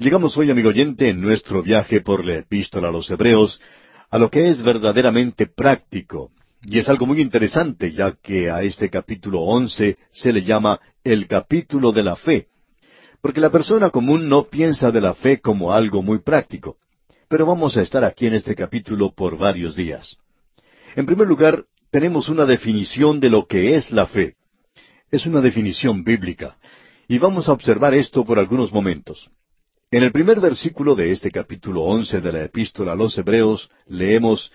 Llegamos hoy, amigo oyente, en nuestro viaje por la epístola a los Hebreos, a lo que es verdaderamente práctico. Y es algo muy interesante, ya que a este capítulo once se le llama el capítulo de la fe. Porque la persona común no piensa de la fe como algo muy práctico. Pero vamos a estar aquí en este capítulo por varios días. En primer lugar, tenemos una definición de lo que es la fe. Es una definición bíblica. Y vamos a observar esto por algunos momentos. En el primer versículo de este capítulo once de la epístola a los Hebreos leemos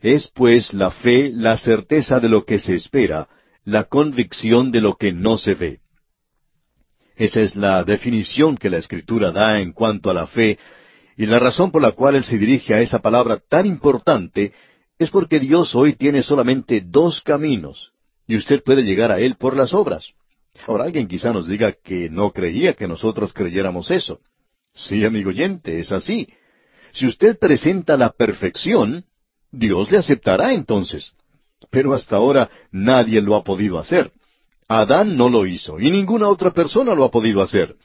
Es pues la fe la certeza de lo que se espera, la convicción de lo que no se ve. Esa es la definición que la Escritura da en cuanto a la fe, y la razón por la cual él se dirige a esa palabra tan importante es porque Dios hoy tiene solamente dos caminos, y usted puede llegar a Él por las obras. Ahora alguien quizá nos diga que no creía que nosotros creyéramos eso. Sí, amigo oyente, es así. Si usted presenta la perfección, Dios le aceptará entonces. Pero hasta ahora nadie lo ha podido hacer. Adán no lo hizo, y ninguna otra persona lo ha podido hacer.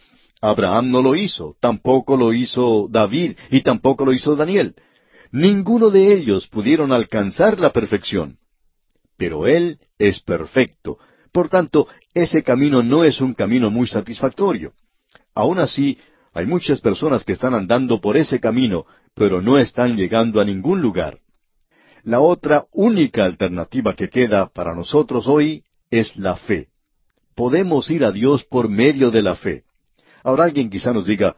Abraham no lo hizo, tampoco lo hizo David, y tampoco lo hizo Daniel. Ninguno de ellos pudieron alcanzar la perfección. Pero Él es perfecto. Por tanto, ese camino no es un camino muy satisfactorio. Aún así, hay muchas personas que están andando por ese camino, pero no están llegando a ningún lugar. La otra única alternativa que queda para nosotros hoy es la fe. Podemos ir a Dios por medio de la fe. Ahora alguien quizá nos diga,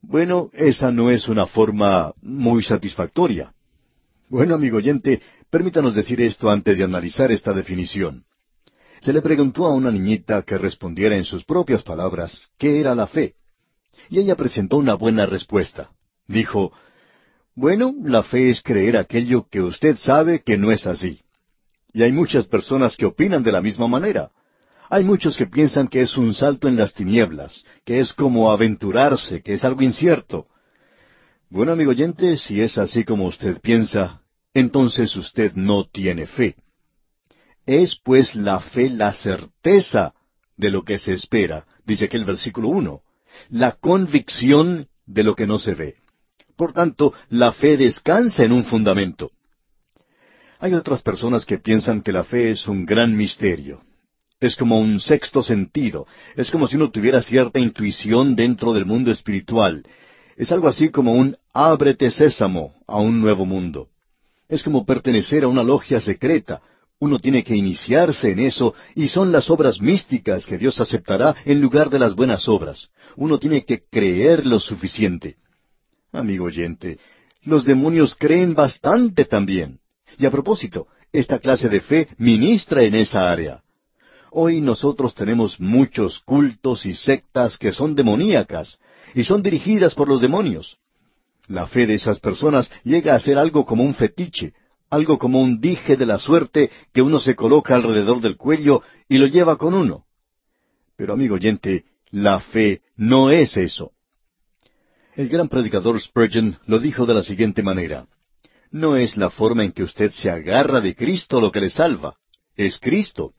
bueno, esa no es una forma muy satisfactoria. Bueno, amigo oyente, permítanos decir esto antes de analizar esta definición. Se le preguntó a una niñita que respondiera en sus propias palabras qué era la fe. Y ella presentó una buena respuesta. Dijo, Bueno, la fe es creer aquello que usted sabe que no es así. Y hay muchas personas que opinan de la misma manera. Hay muchos que piensan que es un salto en las tinieblas, que es como aventurarse, que es algo incierto. Bueno, amigo oyente, si es así como usted piensa, entonces usted no tiene fe. Es pues la fe la certeza de lo que se espera, dice aquí el versículo uno, la convicción de lo que no se ve. Por tanto, la fe descansa en un fundamento. Hay otras personas que piensan que la fe es un gran misterio, es como un sexto sentido, es como si uno tuviera cierta intuición dentro del mundo espiritual. Es algo así como un ábrete sésamo a un nuevo mundo. Es como pertenecer a una logia secreta. Uno tiene que iniciarse en eso y son las obras místicas que Dios aceptará en lugar de las buenas obras. Uno tiene que creer lo suficiente. Amigo oyente, los demonios creen bastante también. Y a propósito, esta clase de fe ministra en esa área. Hoy nosotros tenemos muchos cultos y sectas que son demoníacas y son dirigidas por los demonios. La fe de esas personas llega a ser algo como un fetiche, algo como un dije de la suerte que uno se coloca alrededor del cuello y lo lleva con uno. Pero amigo oyente, la fe no es eso. El gran predicador Spurgeon lo dijo de la siguiente manera. No es la forma en que usted se agarra de Cristo lo que le salva, es Cristo.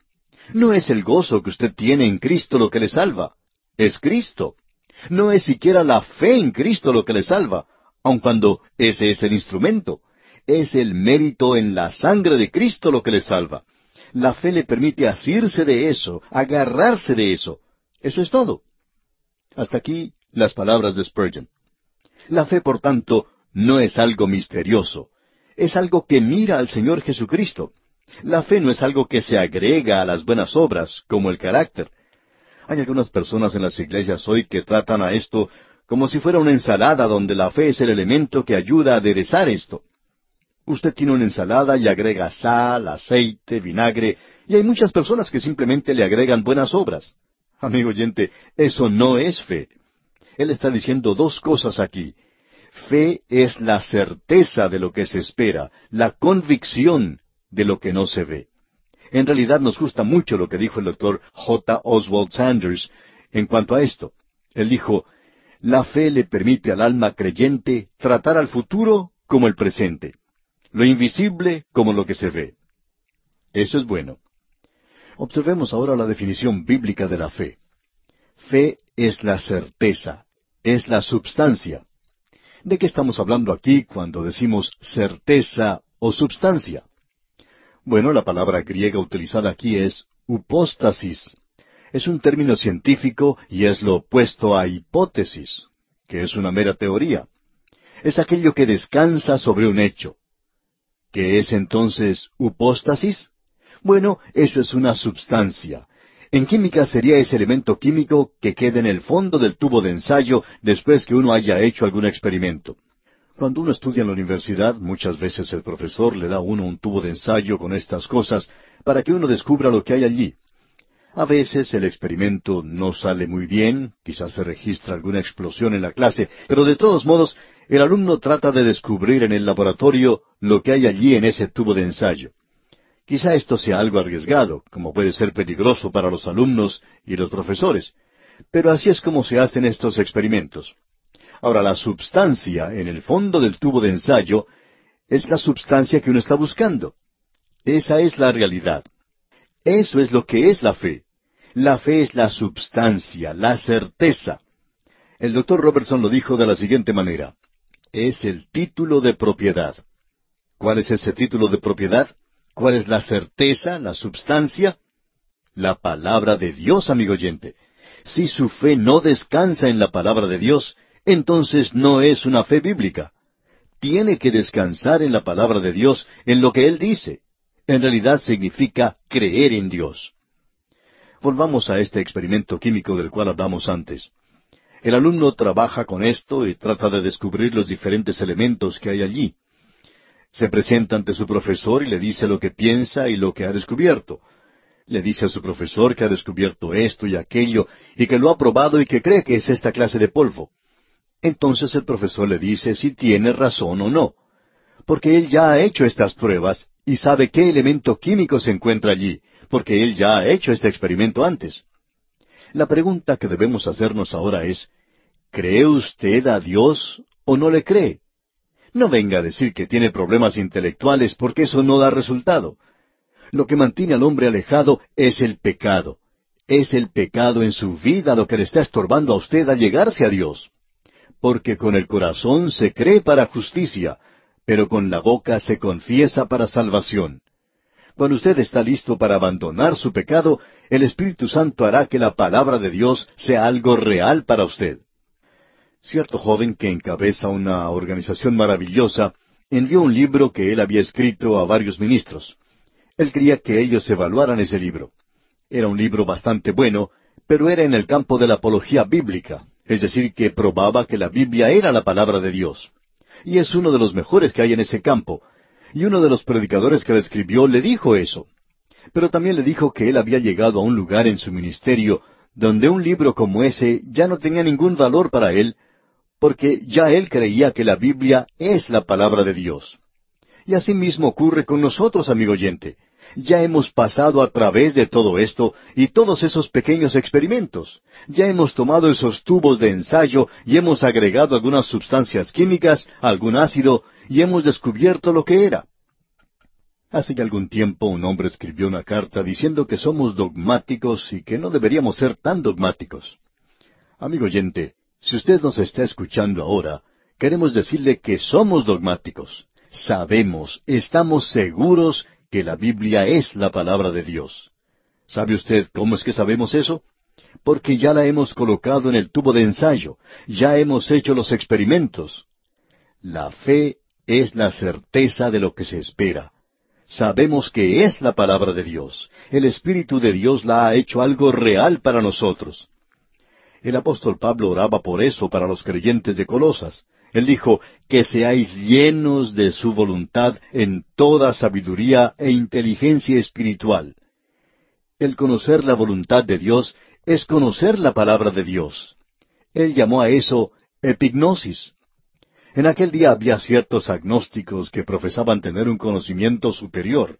No es el gozo que usted tiene en Cristo lo que le salva, es Cristo. No es siquiera la fe en Cristo lo que le salva, aun cuando ese es el instrumento. Es el mérito en la sangre de Cristo lo que le salva. La fe le permite asirse de eso, agarrarse de eso. Eso es todo. Hasta aquí las palabras de Spurgeon. La fe, por tanto, no es algo misterioso. Es algo que mira al Señor Jesucristo. La fe no es algo que se agrega a las buenas obras, como el carácter. Hay algunas personas en las iglesias hoy que tratan a esto como si fuera una ensalada donde la fe es el elemento que ayuda a aderezar esto. Usted tiene una ensalada y agrega sal, aceite, vinagre, y hay muchas personas que simplemente le agregan buenas obras. Amigo oyente, eso no es fe. Él está diciendo dos cosas aquí. Fe es la certeza de lo que se espera, la convicción de lo que no se ve. En realidad nos gusta mucho lo que dijo el doctor J. Oswald Sanders en cuanto a esto. Él dijo, la fe le permite al alma creyente tratar al futuro como el presente, lo invisible como lo que se ve. Eso es bueno. Observemos ahora la definición bíblica de la fe. Fe es la certeza, es la substancia. ¿De qué estamos hablando aquí cuando decimos certeza o substancia? Bueno, la palabra griega utilizada aquí es upóstasis. Es un término científico y es lo opuesto a hipótesis, que es una mera teoría. Es aquello que descansa sobre un hecho. ¿Qué es entonces upóstasis? Bueno, eso es una substancia. En química sería ese elemento químico que queda en el fondo del tubo de ensayo después que uno haya hecho algún experimento. Cuando uno estudia en la universidad, muchas veces el profesor le da a uno un tubo de ensayo con estas cosas para que uno descubra lo que hay allí. A veces el experimento no sale muy bien, quizás se registra alguna explosión en la clase, pero de todos modos el alumno trata de descubrir en el laboratorio lo que hay allí en ese tubo de ensayo. Quizá esto sea algo arriesgado, como puede ser peligroso para los alumnos y los profesores, pero así es como se hacen estos experimentos. Ahora, la substancia en el fondo del tubo de ensayo es la substancia que uno está buscando. Esa es la realidad. Eso es lo que es la fe. La fe es la substancia, la certeza. El doctor Robertson lo dijo de la siguiente manera es el título de propiedad. ¿Cuál es ese título de propiedad? ¿Cuál es la certeza, la substancia? La palabra de Dios, amigo oyente. Si su fe no descansa en la palabra de Dios, entonces no es una fe bíblica. Tiene que descansar en la palabra de Dios, en lo que Él dice. En realidad significa creer en Dios. Volvamos a este experimento químico del cual hablamos antes. El alumno trabaja con esto y trata de descubrir los diferentes elementos que hay allí. Se presenta ante su profesor y le dice lo que piensa y lo que ha descubierto. Le dice a su profesor que ha descubierto esto y aquello y que lo ha probado y que cree que es esta clase de polvo. Entonces el profesor le dice si tiene razón o no, porque él ya ha hecho estas pruebas y sabe qué elemento químico se encuentra allí, porque él ya ha hecho este experimento antes. La pregunta que debemos hacernos ahora es, ¿cree usted a Dios o no le cree? No venga a decir que tiene problemas intelectuales porque eso no da resultado. Lo que mantiene al hombre alejado es el pecado. Es el pecado en su vida lo que le está estorbando a usted a llegarse a Dios. Porque con el corazón se cree para justicia, pero con la boca se confiesa para salvación. Cuando usted está listo para abandonar su pecado, el Espíritu Santo hará que la palabra de Dios sea algo real para usted. Cierto joven que encabeza una organización maravillosa envió un libro que él había escrito a varios ministros. Él quería que ellos evaluaran ese libro. Era un libro bastante bueno, pero era en el campo de la apología bíblica, es decir, que probaba que la Biblia era la palabra de Dios. Y es uno de los mejores que hay en ese campo, y uno de los predicadores que la escribió le dijo eso. Pero también le dijo que él había llegado a un lugar en su ministerio donde un libro como ese ya no tenía ningún valor para él, porque ya él creía que la Biblia es la palabra de Dios. Y así mismo ocurre con nosotros, amigo oyente. Ya hemos pasado a través de todo esto y todos esos pequeños experimentos. Ya hemos tomado esos tubos de ensayo y hemos agregado algunas sustancias químicas, algún ácido, y hemos descubierto lo que era. Hace algún tiempo un hombre escribió una carta diciendo que somos dogmáticos y que no deberíamos ser tan dogmáticos. Amigo oyente, si usted nos está escuchando ahora, queremos decirle que somos dogmáticos. Sabemos, estamos seguros que la Biblia es la palabra de Dios. ¿Sabe usted cómo es que sabemos eso? Porque ya la hemos colocado en el tubo de ensayo, ya hemos hecho los experimentos. La fe es la certeza de lo que se espera. Sabemos que es la palabra de Dios. El Espíritu de Dios la ha hecho algo real para nosotros. El apóstol Pablo oraba por eso para los creyentes de Colosas. Él dijo, que seáis llenos de su voluntad en toda sabiduría e inteligencia espiritual. El conocer la voluntad de Dios es conocer la palabra de Dios. Él llamó a eso epignosis. En aquel día había ciertos agnósticos que profesaban tener un conocimiento superior.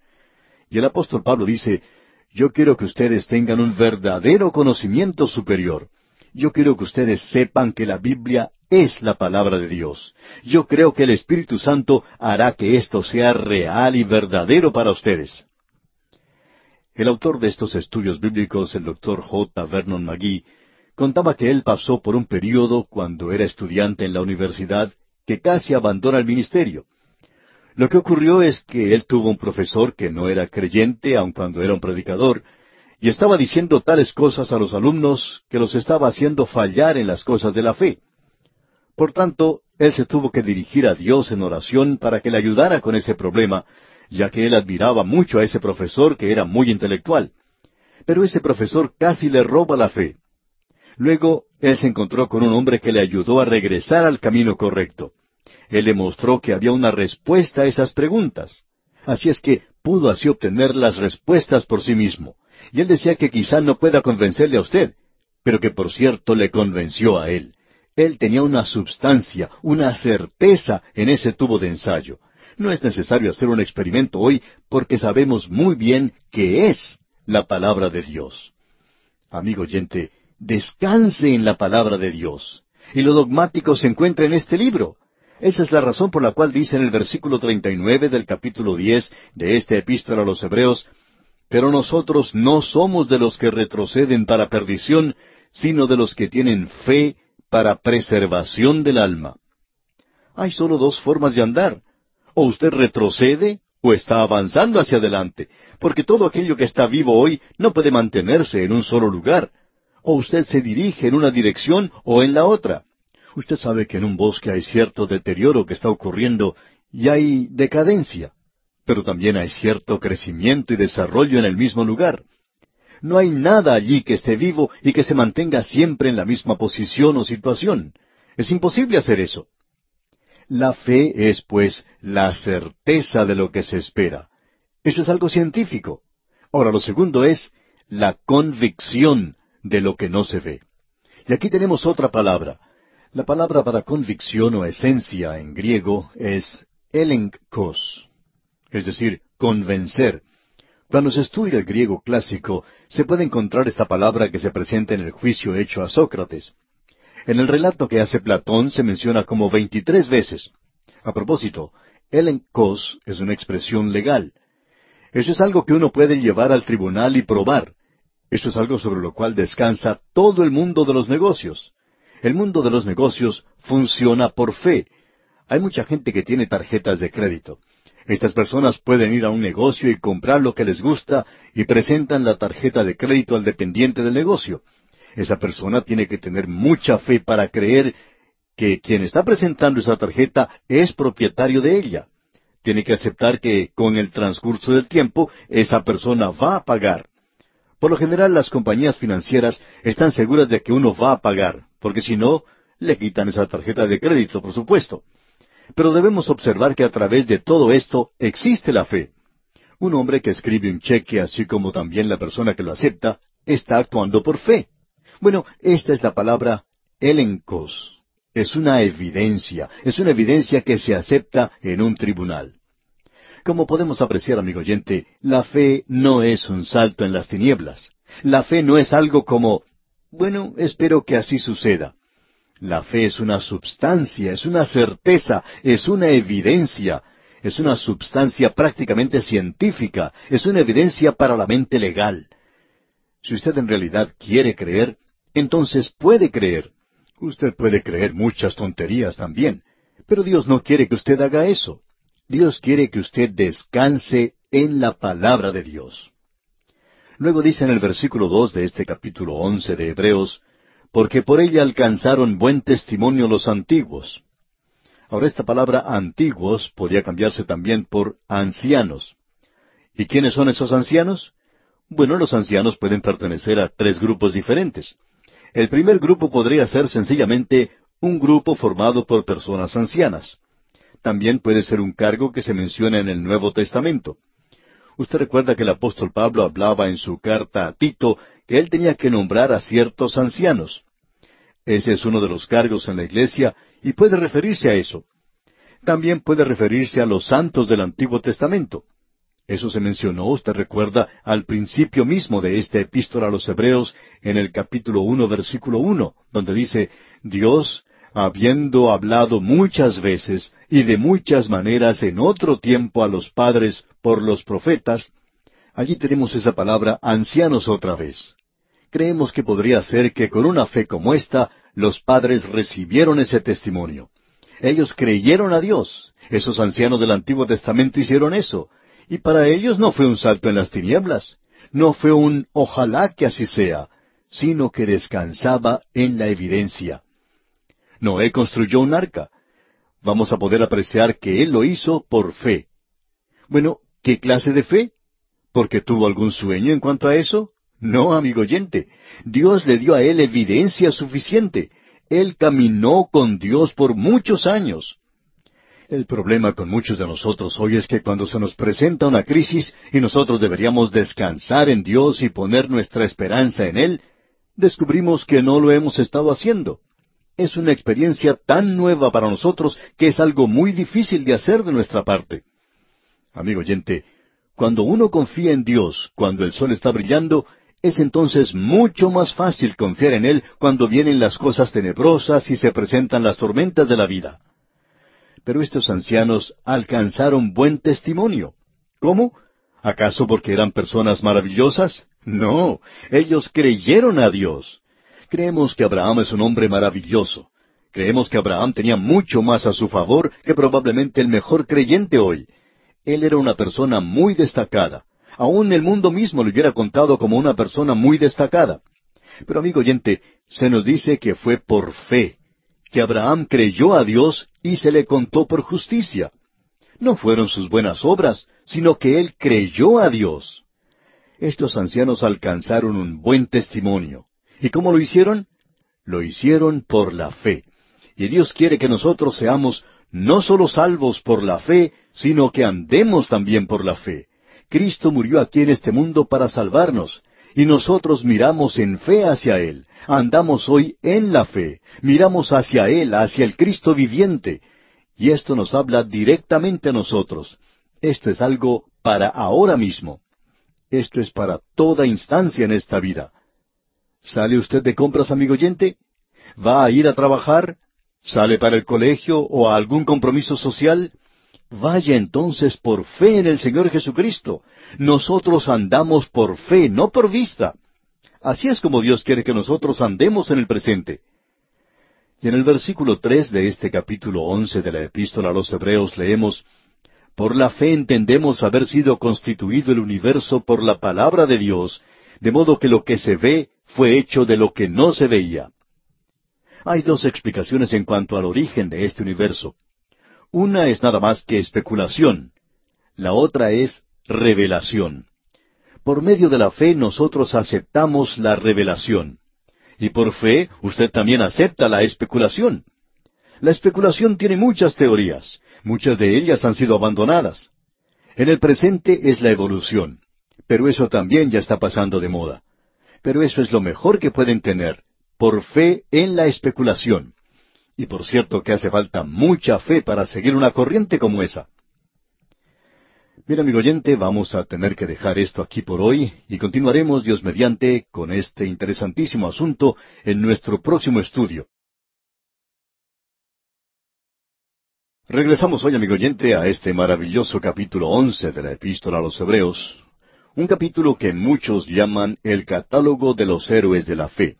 Y el apóstol Pablo dice, yo quiero que ustedes tengan un verdadero conocimiento superior. Yo quiero que ustedes sepan que la Biblia es la palabra de Dios. Yo creo que el Espíritu Santo hará que esto sea real y verdadero para ustedes. El autor de estos estudios bíblicos, el doctor J. Vernon McGee, contaba que él pasó por un período cuando era estudiante en la universidad que casi abandona el ministerio. Lo que ocurrió es que él tuvo un profesor que no era creyente, aun cuando era un predicador, y estaba diciendo tales cosas a los alumnos que los estaba haciendo fallar en las cosas de la fe. Por tanto, él se tuvo que dirigir a Dios en oración para que le ayudara con ese problema, ya que él admiraba mucho a ese profesor que era muy intelectual. Pero ese profesor casi le roba la fe. Luego, él se encontró con un hombre que le ayudó a regresar al camino correcto. Él le mostró que había una respuesta a esas preguntas. Así es que pudo así obtener las respuestas por sí mismo. Y él decía que quizá no pueda convencerle a usted, pero que por cierto le convenció a él. Él tenía una substancia, una certeza en ese tubo de ensayo. No es necesario hacer un experimento hoy porque sabemos muy bien que es la palabra de Dios. Amigo oyente, descanse en la palabra de Dios. Y lo dogmático se encuentra en este libro. Esa es la razón por la cual dice en el versículo 39 del capítulo 10 de esta epístola a los Hebreos, Pero nosotros no somos de los que retroceden para perdición, sino de los que tienen fe para preservación del alma. Hay solo dos formas de andar. O usted retrocede o está avanzando hacia adelante, porque todo aquello que está vivo hoy no puede mantenerse en un solo lugar. O usted se dirige en una dirección o en la otra. Usted sabe que en un bosque hay cierto deterioro que está ocurriendo y hay decadencia, pero también hay cierto crecimiento y desarrollo en el mismo lugar. No hay nada allí que esté vivo y que se mantenga siempre en la misma posición o situación. Es imposible hacer eso. La fe es, pues, la certeza de lo que se espera. Eso es algo científico. Ahora, lo segundo es la convicción de lo que no se ve. Y aquí tenemos otra palabra, la palabra para convicción o esencia en griego es elenkos, es decir, convencer. Cuando se estudia el griego clásico, se puede encontrar esta palabra que se presenta en el juicio hecho a Sócrates. En el relato que hace Platón se menciona como veintitrés veces. A propósito, elenkos es una expresión legal. Eso es algo que uno puede llevar al tribunal y probar. Eso es algo sobre lo cual descansa todo el mundo de los negocios. El mundo de los negocios funciona por fe. Hay mucha gente que tiene tarjetas de crédito. Estas personas pueden ir a un negocio y comprar lo que les gusta y presentan la tarjeta de crédito al dependiente del negocio. Esa persona tiene que tener mucha fe para creer que quien está presentando esa tarjeta es propietario de ella. Tiene que aceptar que con el transcurso del tiempo esa persona va a pagar. Por lo general las compañías financieras están seguras de que uno va a pagar, porque si no, le quitan esa tarjeta de crédito, por supuesto. Pero debemos observar que a través de todo esto existe la fe. Un hombre que escribe un cheque, así como también la persona que lo acepta, está actuando por fe. Bueno, esta es la palabra elencos. Es una evidencia, es una evidencia que se acepta en un tribunal. Como podemos apreciar, amigo oyente, la fe no es un salto en las tinieblas. La fe no es algo como, bueno, espero que así suceda. La fe es una substancia, es una certeza, es una evidencia, es una substancia prácticamente científica, es una evidencia para la mente legal. Si usted en realidad quiere creer, entonces puede creer. Usted puede creer muchas tonterías también, pero Dios no quiere que usted haga eso. Dios quiere que usted descanse en la palabra de Dios. Luego dice en el versículo dos de este capítulo once de Hebreos, porque por ella alcanzaron buen testimonio los antiguos. Ahora esta palabra antiguos podría cambiarse también por ancianos. ¿Y quiénes son esos ancianos? Bueno, los ancianos pueden pertenecer a tres grupos diferentes. El primer grupo podría ser sencillamente un grupo formado por personas ancianas también puede ser un cargo que se menciona en el Nuevo Testamento. Usted recuerda que el apóstol Pablo hablaba en su carta a Tito que él tenía que nombrar a ciertos ancianos. Ese es uno de los cargos en la iglesia y puede referirse a eso. También puede referirse a los santos del Antiguo Testamento. Eso se mencionó, usted recuerda, al principio mismo de esta epístola a los Hebreos, en el capítulo uno, versículo uno, donde dice, Dios, habiendo hablado muchas veces y de muchas maneras en otro tiempo a los padres por los profetas, allí tenemos esa palabra ancianos otra vez. creemos que podría ser que con una fe como esta, los padres recibieron ese testimonio. Ellos creyeron a Dios. Esos ancianos del Antiguo Testamento hicieron eso. Y para ellos no fue un salto en las tinieblas. No fue un ojalá que así sea, sino que descansaba en la evidencia. Noé construyó un arca. Vamos a poder apreciar que él lo hizo por fe. Bueno, ¿qué clase de fe? ¿Porque tuvo algún sueño en cuanto a eso? No, amigo oyente. Dios le dio a él evidencia suficiente. Él caminó con Dios por muchos años. El problema con muchos de nosotros hoy es que cuando se nos presenta una crisis y nosotros deberíamos descansar en Dios y poner nuestra esperanza en Él, descubrimos que no lo hemos estado haciendo. Es una experiencia tan nueva para nosotros que es algo muy difícil de hacer de nuestra parte. Amigo oyente, cuando uno confía en Dios, cuando el sol está brillando, es entonces mucho más fácil confiar en Él cuando vienen las cosas tenebrosas y se presentan las tormentas de la vida. Pero estos ancianos alcanzaron buen testimonio. ¿Cómo? ¿Acaso porque eran personas maravillosas? No, ellos creyeron a Dios. Creemos que Abraham es un hombre maravilloso. Creemos que Abraham tenía mucho más a su favor que probablemente el mejor creyente hoy. Él era una persona muy destacada. Aún el mundo mismo lo hubiera contado como una persona muy destacada. Pero amigo oyente, se nos dice que fue por fe, que Abraham creyó a Dios y se le contó por justicia. No fueron sus buenas obras, sino que él creyó a Dios. Estos ancianos alcanzaron un buen testimonio. ¿Y cómo lo hicieron? Lo hicieron por la fe. Y Dios quiere que nosotros seamos no solo salvos por la fe, sino que andemos también por la fe. Cristo murió aquí en este mundo para salvarnos, y nosotros miramos en fe hacia Él, andamos hoy en la fe, miramos hacia Él, hacia el Cristo viviente, y esto nos habla directamente a nosotros. Esto es algo para ahora mismo. Esto es para toda instancia en esta vida. ¿Sale usted de compras, amigo oyente? ¿Va a ir a trabajar? ¿Sale para el colegio o a algún compromiso social? Vaya entonces por fe en el Señor Jesucristo. Nosotros andamos por fe, no por vista. Así es como Dios quiere que nosotros andemos en el presente. Y en el versículo tres de este capítulo once de la Epístola a los Hebreos leemos Por la fe entendemos haber sido constituido el universo por la palabra de Dios, de modo que lo que se ve fue hecho de lo que no se veía. Hay dos explicaciones en cuanto al origen de este universo. Una es nada más que especulación. La otra es revelación. Por medio de la fe nosotros aceptamos la revelación. Y por fe usted también acepta la especulación. La especulación tiene muchas teorías. Muchas de ellas han sido abandonadas. En el presente es la evolución. Pero eso también ya está pasando de moda. Pero eso es lo mejor que pueden tener, por fe en la especulación. Y por cierto que hace falta mucha fe para seguir una corriente como esa. Bien, amigo oyente, vamos a tener que dejar esto aquí por hoy y continuaremos, Dios mediante, con este interesantísimo asunto en nuestro próximo estudio. Regresamos hoy, amigo oyente, a este maravilloso capítulo once de la Epístola a los Hebreos, un capítulo que muchos llaman el catálogo de los héroes de la fe.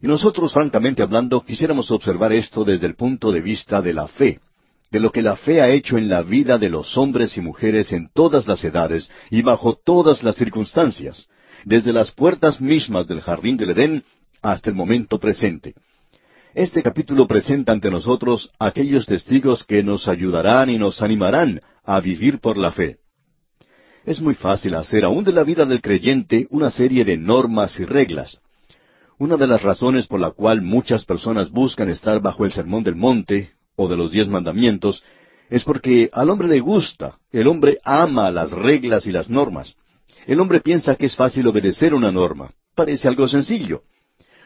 Y nosotros, francamente hablando, quisiéramos observar esto desde el punto de vista de la fe, de lo que la fe ha hecho en la vida de los hombres y mujeres en todas las edades y bajo todas las circunstancias, desde las puertas mismas del jardín del Edén hasta el momento presente. Este capítulo presenta ante nosotros aquellos testigos que nos ayudarán y nos animarán a vivir por la fe. Es muy fácil hacer aún de la vida del creyente una serie de normas y reglas. Una de las razones por la cual muchas personas buscan estar bajo el sermón del monte o de los diez mandamientos es porque al hombre le gusta, el hombre ama las reglas y las normas. El hombre piensa que es fácil obedecer una norma. Parece algo sencillo.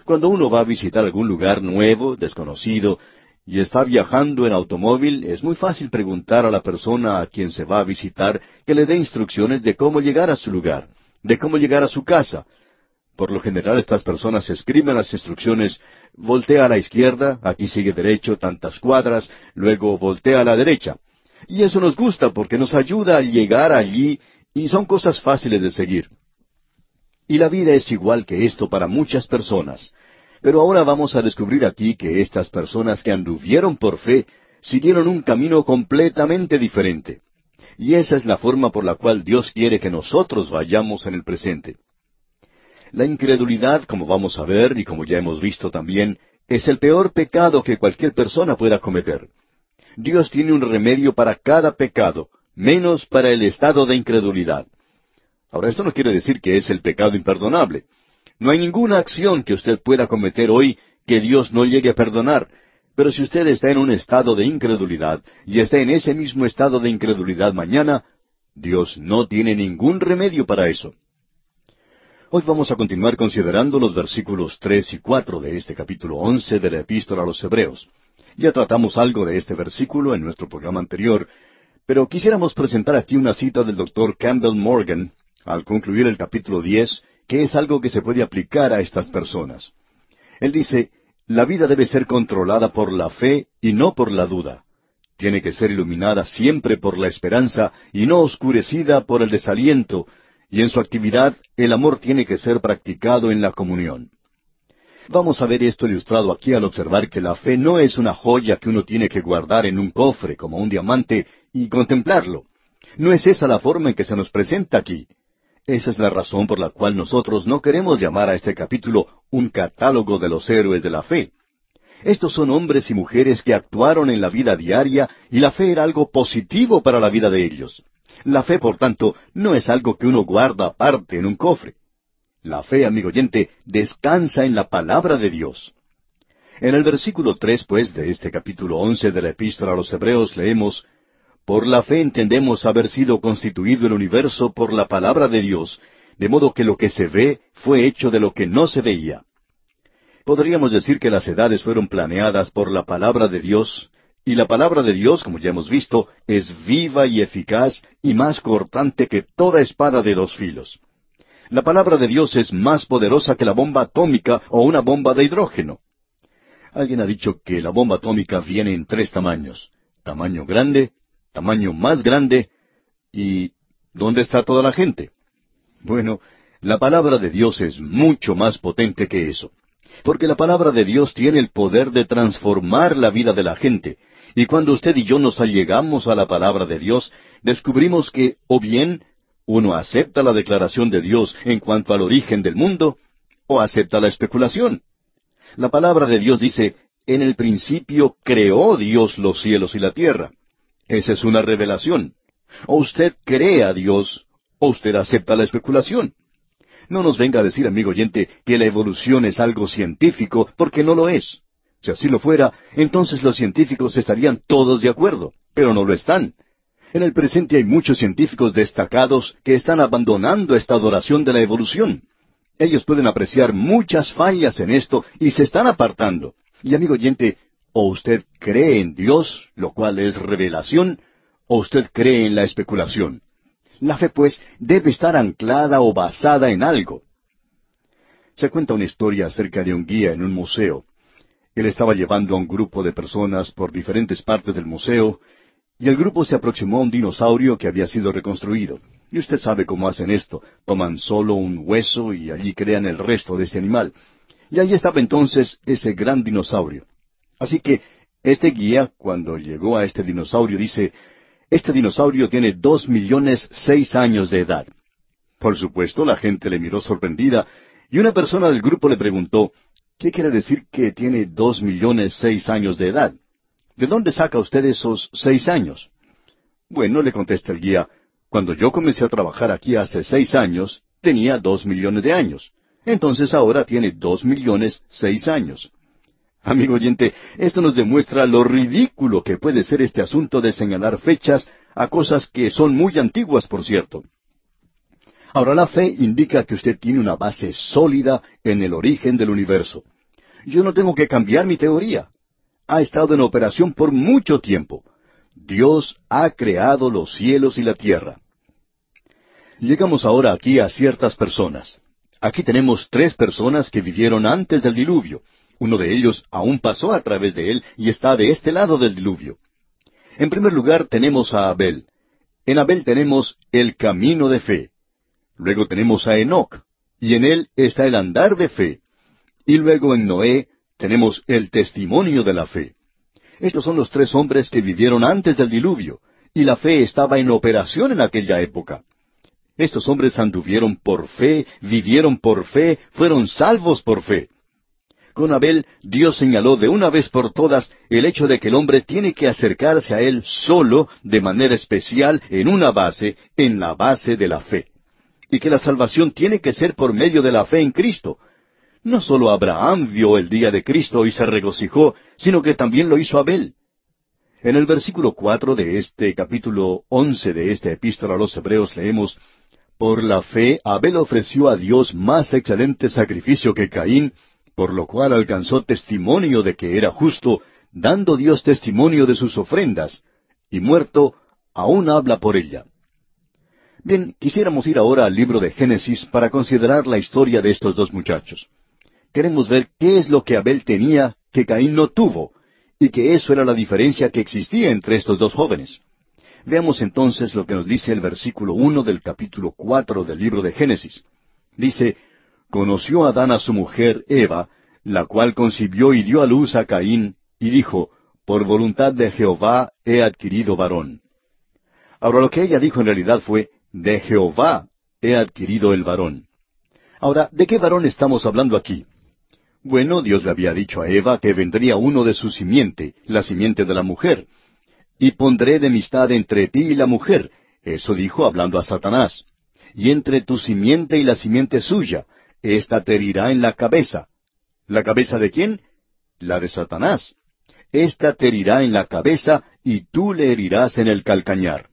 Cuando uno va a visitar algún lugar nuevo, desconocido, y está viajando en automóvil, es muy fácil preguntar a la persona a quien se va a visitar que le dé instrucciones de cómo llegar a su lugar, de cómo llegar a su casa, por lo general estas personas escriben las instrucciones, voltea a la izquierda, aquí sigue derecho tantas cuadras, luego voltea a la derecha. Y eso nos gusta porque nos ayuda a llegar allí y son cosas fáciles de seguir. Y la vida es igual que esto para muchas personas. Pero ahora vamos a descubrir aquí que estas personas que anduvieron por fe siguieron un camino completamente diferente. Y esa es la forma por la cual Dios quiere que nosotros vayamos en el presente. La incredulidad, como vamos a ver y como ya hemos visto también, es el peor pecado que cualquier persona pueda cometer. Dios tiene un remedio para cada pecado, menos para el estado de incredulidad. Ahora, esto no quiere decir que es el pecado imperdonable. No hay ninguna acción que usted pueda cometer hoy que Dios no llegue a perdonar. Pero si usted está en un estado de incredulidad y está en ese mismo estado de incredulidad mañana, Dios no tiene ningún remedio para eso. Hoy vamos a continuar considerando los versículos tres y cuatro de este capítulo once de la Epístola a los Hebreos. Ya tratamos algo de este versículo en nuestro programa anterior, pero quisiéramos presentar aquí una cita del doctor Campbell Morgan al concluir el capítulo diez, que es algo que se puede aplicar a estas personas. Él dice, la vida debe ser controlada por la fe y no por la duda. Tiene que ser iluminada siempre por la esperanza y no oscurecida por el desaliento, y en su actividad el amor tiene que ser practicado en la comunión. Vamos a ver esto ilustrado aquí al observar que la fe no es una joya que uno tiene que guardar en un cofre como un diamante y contemplarlo. No es esa la forma en que se nos presenta aquí. Esa es la razón por la cual nosotros no queremos llamar a este capítulo un catálogo de los héroes de la fe. Estos son hombres y mujeres que actuaron en la vida diaria y la fe era algo positivo para la vida de ellos. La fe, por tanto, no es algo que uno guarda aparte en un cofre. La fe, amigo oyente, descansa en la palabra de Dios. En el versículo tres, pues, de este capítulo once de la Epístola a los Hebreos leemos por la fe entendemos haber sido constituido el universo por la palabra de Dios, de modo que lo que se ve fue hecho de lo que no se veía. Podríamos decir que las edades fueron planeadas por la palabra de Dios, y la palabra de Dios, como ya hemos visto, es viva y eficaz y más cortante que toda espada de dos filos. La palabra de Dios es más poderosa que la bomba atómica o una bomba de hidrógeno. Alguien ha dicho que la bomba atómica viene en tres tamaños. Tamaño grande, tamaño más grande, y ¿dónde está toda la gente? Bueno, la palabra de Dios es mucho más potente que eso, porque la palabra de Dios tiene el poder de transformar la vida de la gente, y cuando usted y yo nos allegamos a la palabra de Dios, descubrimos que, o bien, uno acepta la declaración de Dios en cuanto al origen del mundo, o acepta la especulación. La palabra de Dios dice, en el principio creó Dios los cielos y la tierra. Esa es una revelación. O usted cree a Dios, o usted acepta la especulación. No nos venga a decir, amigo oyente, que la evolución es algo científico, porque no lo es. Si así lo fuera, entonces los científicos estarían todos de acuerdo, pero no lo están. En el presente hay muchos científicos destacados que están abandonando esta adoración de la evolución. Ellos pueden apreciar muchas fallas en esto y se están apartando. Y amigo oyente, o usted cree en Dios, lo cual es revelación, o usted cree en la especulación. La fe, pues, debe estar anclada o basada en algo. Se cuenta una historia acerca de un guía en un museo. Él estaba llevando a un grupo de personas por diferentes partes del museo, y el grupo se aproximó a un dinosaurio que había sido reconstruido. Y usted sabe cómo hacen esto. Toman solo un hueso y allí crean el resto de ese animal. Y allí estaba entonces ese gran dinosaurio. Así que este guía, cuando llegó a este dinosaurio, dice, este dinosaurio tiene dos millones seis años de edad. Por supuesto, la gente le miró sorprendida, y una persona del grupo le preguntó, ¿qué quiere decir que tiene dos millones seis años de edad? ¿De dónde saca usted esos seis años? Bueno, le contesta el guía, cuando yo comencé a trabajar aquí hace seis años, tenía dos millones de años. Entonces ahora tiene dos millones seis años. Amigo oyente, esto nos demuestra lo ridículo que puede ser este asunto de señalar fechas a cosas que son muy antiguas, por cierto. Ahora, la fe indica que usted tiene una base sólida en el origen del universo. Yo no tengo que cambiar mi teoría. Ha estado en operación por mucho tiempo. Dios ha creado los cielos y la tierra. Llegamos ahora aquí a ciertas personas. Aquí tenemos tres personas que vivieron antes del diluvio, uno de ellos aún pasó a través de él y está de este lado del diluvio. En primer lugar tenemos a Abel. En Abel tenemos el camino de fe. Luego tenemos a Enoc. y en él está el andar de fe. Y luego en Noé tenemos el testimonio de la fe. Estos son los tres hombres que vivieron antes del diluvio, y la fe estaba en operación en aquella época. Estos hombres anduvieron por fe, vivieron por fe, fueron salvos por fe. Con Abel, Dios señaló de una vez por todas el hecho de que el hombre tiene que acercarse a Él solo, de manera especial, en una base, en la base de la fe. Y que la salvación tiene que ser por medio de la fe en Cristo. No solo Abraham vio el día de Cristo y se regocijó, sino que también lo hizo Abel. En el versículo cuatro de este capítulo once de esta epístola a los Hebreos leemos Por la fe Abel ofreció a Dios más excelente sacrificio que Caín, por lo cual alcanzó testimonio de que era justo, dando Dios testimonio de sus ofrendas, y muerto, aún habla por ella. Bien, quisiéramos ir ahora al libro de Génesis para considerar la historia de estos dos muchachos. Queremos ver qué es lo que Abel tenía que Caín no tuvo, y que eso era la diferencia que existía entre estos dos jóvenes. Veamos entonces lo que nos dice el versículo uno del capítulo cuatro del libro de Génesis. Dice, conoció Adán a su mujer Eva, la cual concibió y dio a luz a Caín, y dijo, Por voluntad de Jehová he adquirido varón. Ahora lo que ella dijo en realidad fue, De Jehová he adquirido el varón. Ahora, ¿de qué varón estamos hablando aquí? Bueno, Dios le había dicho a Eva que vendría uno de su simiente, la simiente de la mujer. Y pondré enemistad entre ti y la mujer, eso dijo hablando a Satanás. Y entre tu simiente y la simiente suya, Esta te herirá en la cabeza. ¿La cabeza de quién? La de Satanás. Esta te herirá en la cabeza y tú le herirás en el calcañar.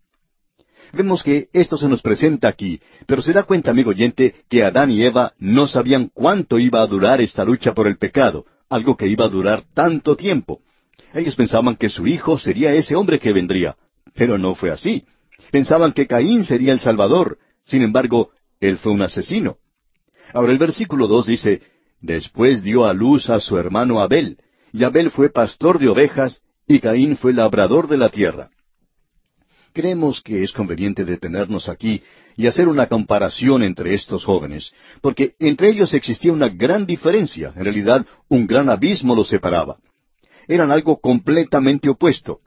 Vemos que esto se nos presenta aquí, pero se da cuenta, amigo oyente, que Adán y Eva no sabían cuánto iba a durar esta lucha por el pecado, algo que iba a durar tanto tiempo. Ellos pensaban que su hijo sería ese hombre que vendría, pero no fue así. Pensaban que Caín sería el Salvador, sin embargo, él fue un asesino. Ahora el versículo dos dice, Después dio a luz a su hermano Abel, y Abel fue pastor de ovejas, y Caín fue labrador de la tierra. Creemos que es conveniente detenernos aquí y hacer una comparación entre estos jóvenes, porque entre ellos existía una gran diferencia, en realidad un gran abismo los separaba. Eran algo completamente opuesto.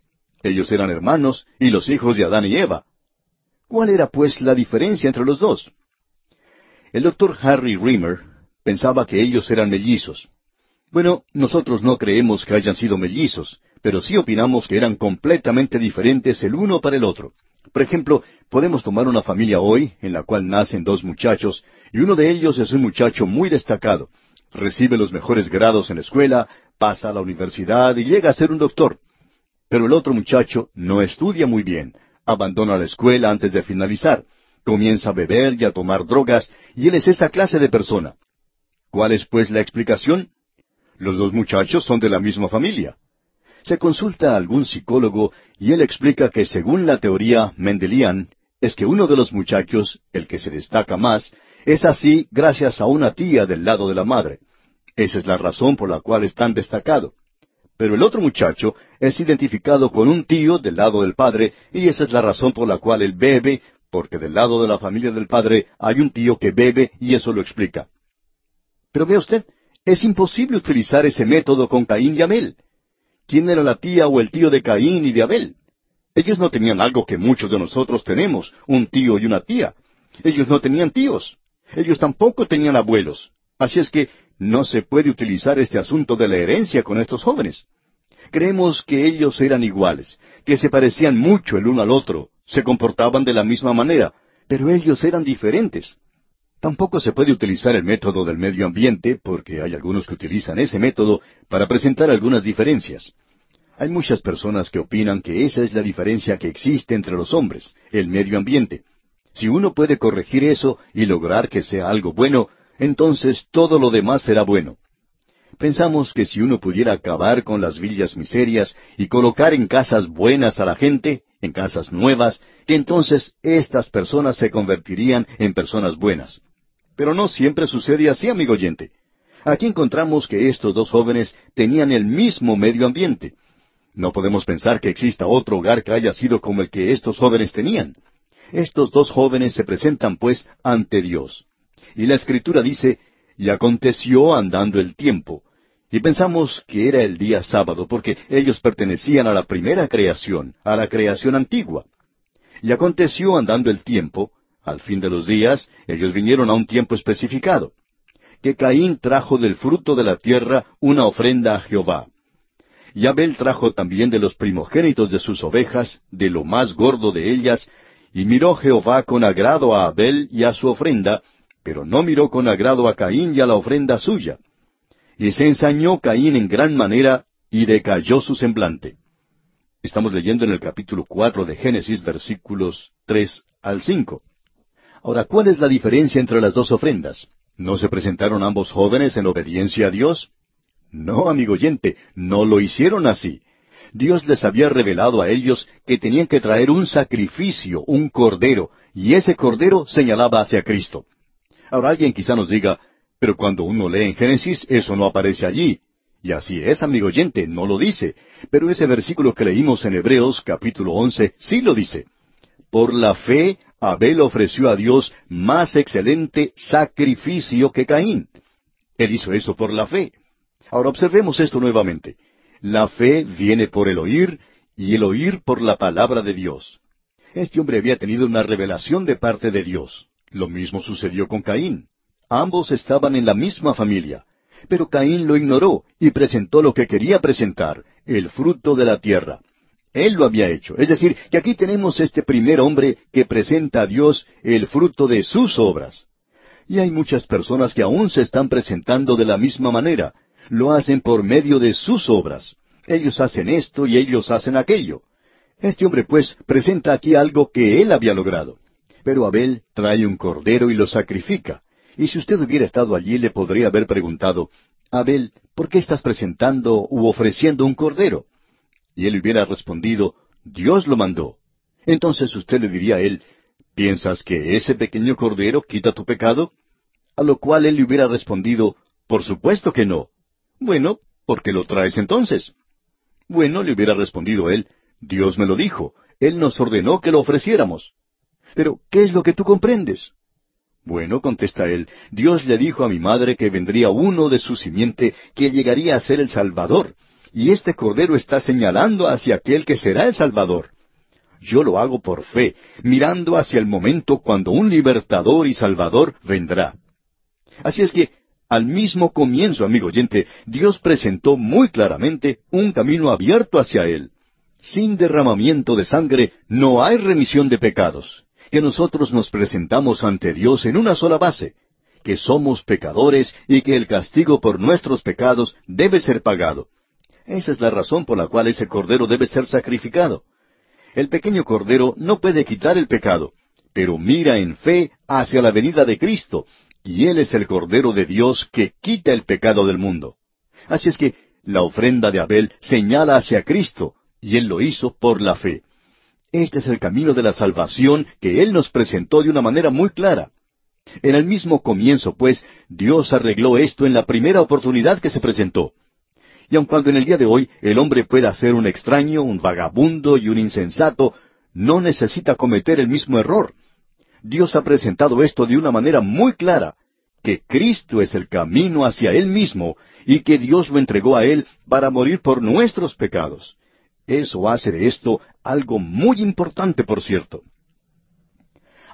Ellos eran hermanos y los hijos de Adán y Eva. ¿Cuál era pues la diferencia entre los dos? El doctor Harry Rimmer pensaba que ellos eran mellizos. Bueno, nosotros no creemos que hayan sido mellizos, pero sí opinamos que eran completamente diferentes el uno para el otro. Por ejemplo, podemos tomar una familia hoy en la cual nacen dos muchachos, y uno de ellos es un muchacho muy destacado. Recibe los mejores grados en la escuela, pasa a la universidad y llega a ser un doctor. Pero el otro muchacho no estudia muy bien, abandona la escuela antes de finalizar, comienza a beber y a tomar drogas, y él es esa clase de persona. ¿Cuál es pues la explicación? Los dos muchachos son de la misma familia. Se consulta a algún psicólogo y él explica que según la teoría Mendelian, es que uno de los muchachos, el que se destaca más, es así gracias a una tía del lado de la madre. Esa es la razón por la cual es tan destacado. Pero el otro muchacho es identificado con un tío del lado del padre y esa es la razón por la cual él bebe, porque del lado de la familia del padre hay un tío que bebe y eso lo explica. Pero vea usted, es imposible utilizar ese método con Caín y Abel. ¿Quién era la tía o el tío de Caín y de Abel? Ellos no tenían algo que muchos de nosotros tenemos, un tío y una tía. Ellos no tenían tíos. Ellos tampoco tenían abuelos. Así es que no se puede utilizar este asunto de la herencia con estos jóvenes. Creemos que ellos eran iguales, que se parecían mucho el uno al otro, se comportaban de la misma manera, pero ellos eran diferentes. Tampoco se puede utilizar el método del medio ambiente, porque hay algunos que utilizan ese método para presentar algunas diferencias. Hay muchas personas que opinan que esa es la diferencia que existe entre los hombres, el medio ambiente. Si uno puede corregir eso y lograr que sea algo bueno, entonces todo lo demás será bueno. Pensamos que si uno pudiera acabar con las villas miserias y colocar en casas buenas a la gente, en casas nuevas, que entonces estas personas se convertirían en personas buenas. Pero no siempre sucede así, amigo oyente. Aquí encontramos que estos dos jóvenes tenían el mismo medio ambiente. No podemos pensar que exista otro hogar que haya sido como el que estos jóvenes tenían. Estos dos jóvenes se presentan, pues, ante Dios. Y la escritura dice, y aconteció andando el tiempo. Y pensamos que era el día sábado, porque ellos pertenecían a la primera creación, a la creación antigua. Y aconteció andando el tiempo, al fin de los días, ellos vinieron a un tiempo especificado, que Caín trajo del fruto de la tierra una ofrenda a Jehová. Y Abel trajo también de los primogénitos de sus ovejas, de lo más gordo de ellas, y miró Jehová con agrado a Abel y a su ofrenda, pero no miró con agrado a Caín y a la ofrenda suya. Y se ensañó Caín en gran manera, y decayó su semblante. Estamos leyendo en el capítulo cuatro de Génesis, versículos tres al cinco. Ahora, ¿cuál es la diferencia entre las dos ofrendas? ¿No se presentaron ambos jóvenes en obediencia a Dios? No, amigo oyente, no lo hicieron así. Dios les había revelado a ellos que tenían que traer un sacrificio, un cordero, y ese cordero señalaba hacia Cristo. Ahora alguien quizá nos diga, pero cuando uno lee en Génesis, eso no aparece allí. Y así es, amigo oyente, no lo dice. Pero ese versículo que leímos en Hebreos capítulo once sí lo dice. Por la fe, Abel ofreció a Dios más excelente sacrificio que Caín. Él hizo eso por la fe. Ahora observemos esto nuevamente. La fe viene por el oír y el oír por la palabra de Dios. Este hombre había tenido una revelación de parte de Dios. Lo mismo sucedió con Caín. Ambos estaban en la misma familia. Pero Caín lo ignoró y presentó lo que quería presentar, el fruto de la tierra. Él lo había hecho. Es decir, que aquí tenemos este primer hombre que presenta a Dios el fruto de sus obras. Y hay muchas personas que aún se están presentando de la misma manera, lo hacen por medio de sus obras. Ellos hacen esto y ellos hacen aquello. Este hombre, pues, presenta aquí algo que él había logrado. Pero Abel trae un cordero y lo sacrifica. Y si usted hubiera estado allí, le podría haber preguntado, Abel, ¿por qué estás presentando u ofreciendo un cordero? Y él hubiera respondido, Dios lo mandó. Entonces usted le diría a él, ¿piensas que ese pequeño cordero quita tu pecado? A lo cual él le hubiera respondido, Por supuesto que no. Bueno, ¿por qué lo traes entonces? Bueno, le hubiera respondido él, Dios me lo dijo, Él nos ordenó que lo ofreciéramos. Pero, ¿qué es lo que tú comprendes? Bueno, contesta él, Dios le dijo a mi madre que vendría uno de su simiente que llegaría a ser el Salvador, y este cordero está señalando hacia aquel que será el Salvador. Yo lo hago por fe, mirando hacia el momento cuando un libertador y Salvador vendrá. Así es que al mismo comienzo, amigo oyente, Dios presentó muy claramente un camino abierto hacia Él. Sin derramamiento de sangre no hay remisión de pecados. Que nosotros nos presentamos ante Dios en una sola base, que somos pecadores y que el castigo por nuestros pecados debe ser pagado. Esa es la razón por la cual ese cordero debe ser sacrificado. El pequeño cordero no puede quitar el pecado, pero mira en fe hacia la venida de Cristo y Él es el Cordero de Dios que quita el pecado del mundo. Así es que la ofrenda de Abel señala hacia Cristo, y Él lo hizo por la fe. Este es el camino de la salvación que Él nos presentó de una manera muy clara. En el mismo comienzo, pues, Dios arregló esto en la primera oportunidad que se presentó. Y aun cuando en el día de hoy el hombre pueda ser un extraño, un vagabundo y un insensato, no necesita cometer el mismo error. Dios ha presentado esto de una manera muy clara, que Cristo es el camino hacia Él mismo y que Dios lo entregó a Él para morir por nuestros pecados. Eso hace de esto algo muy importante, por cierto.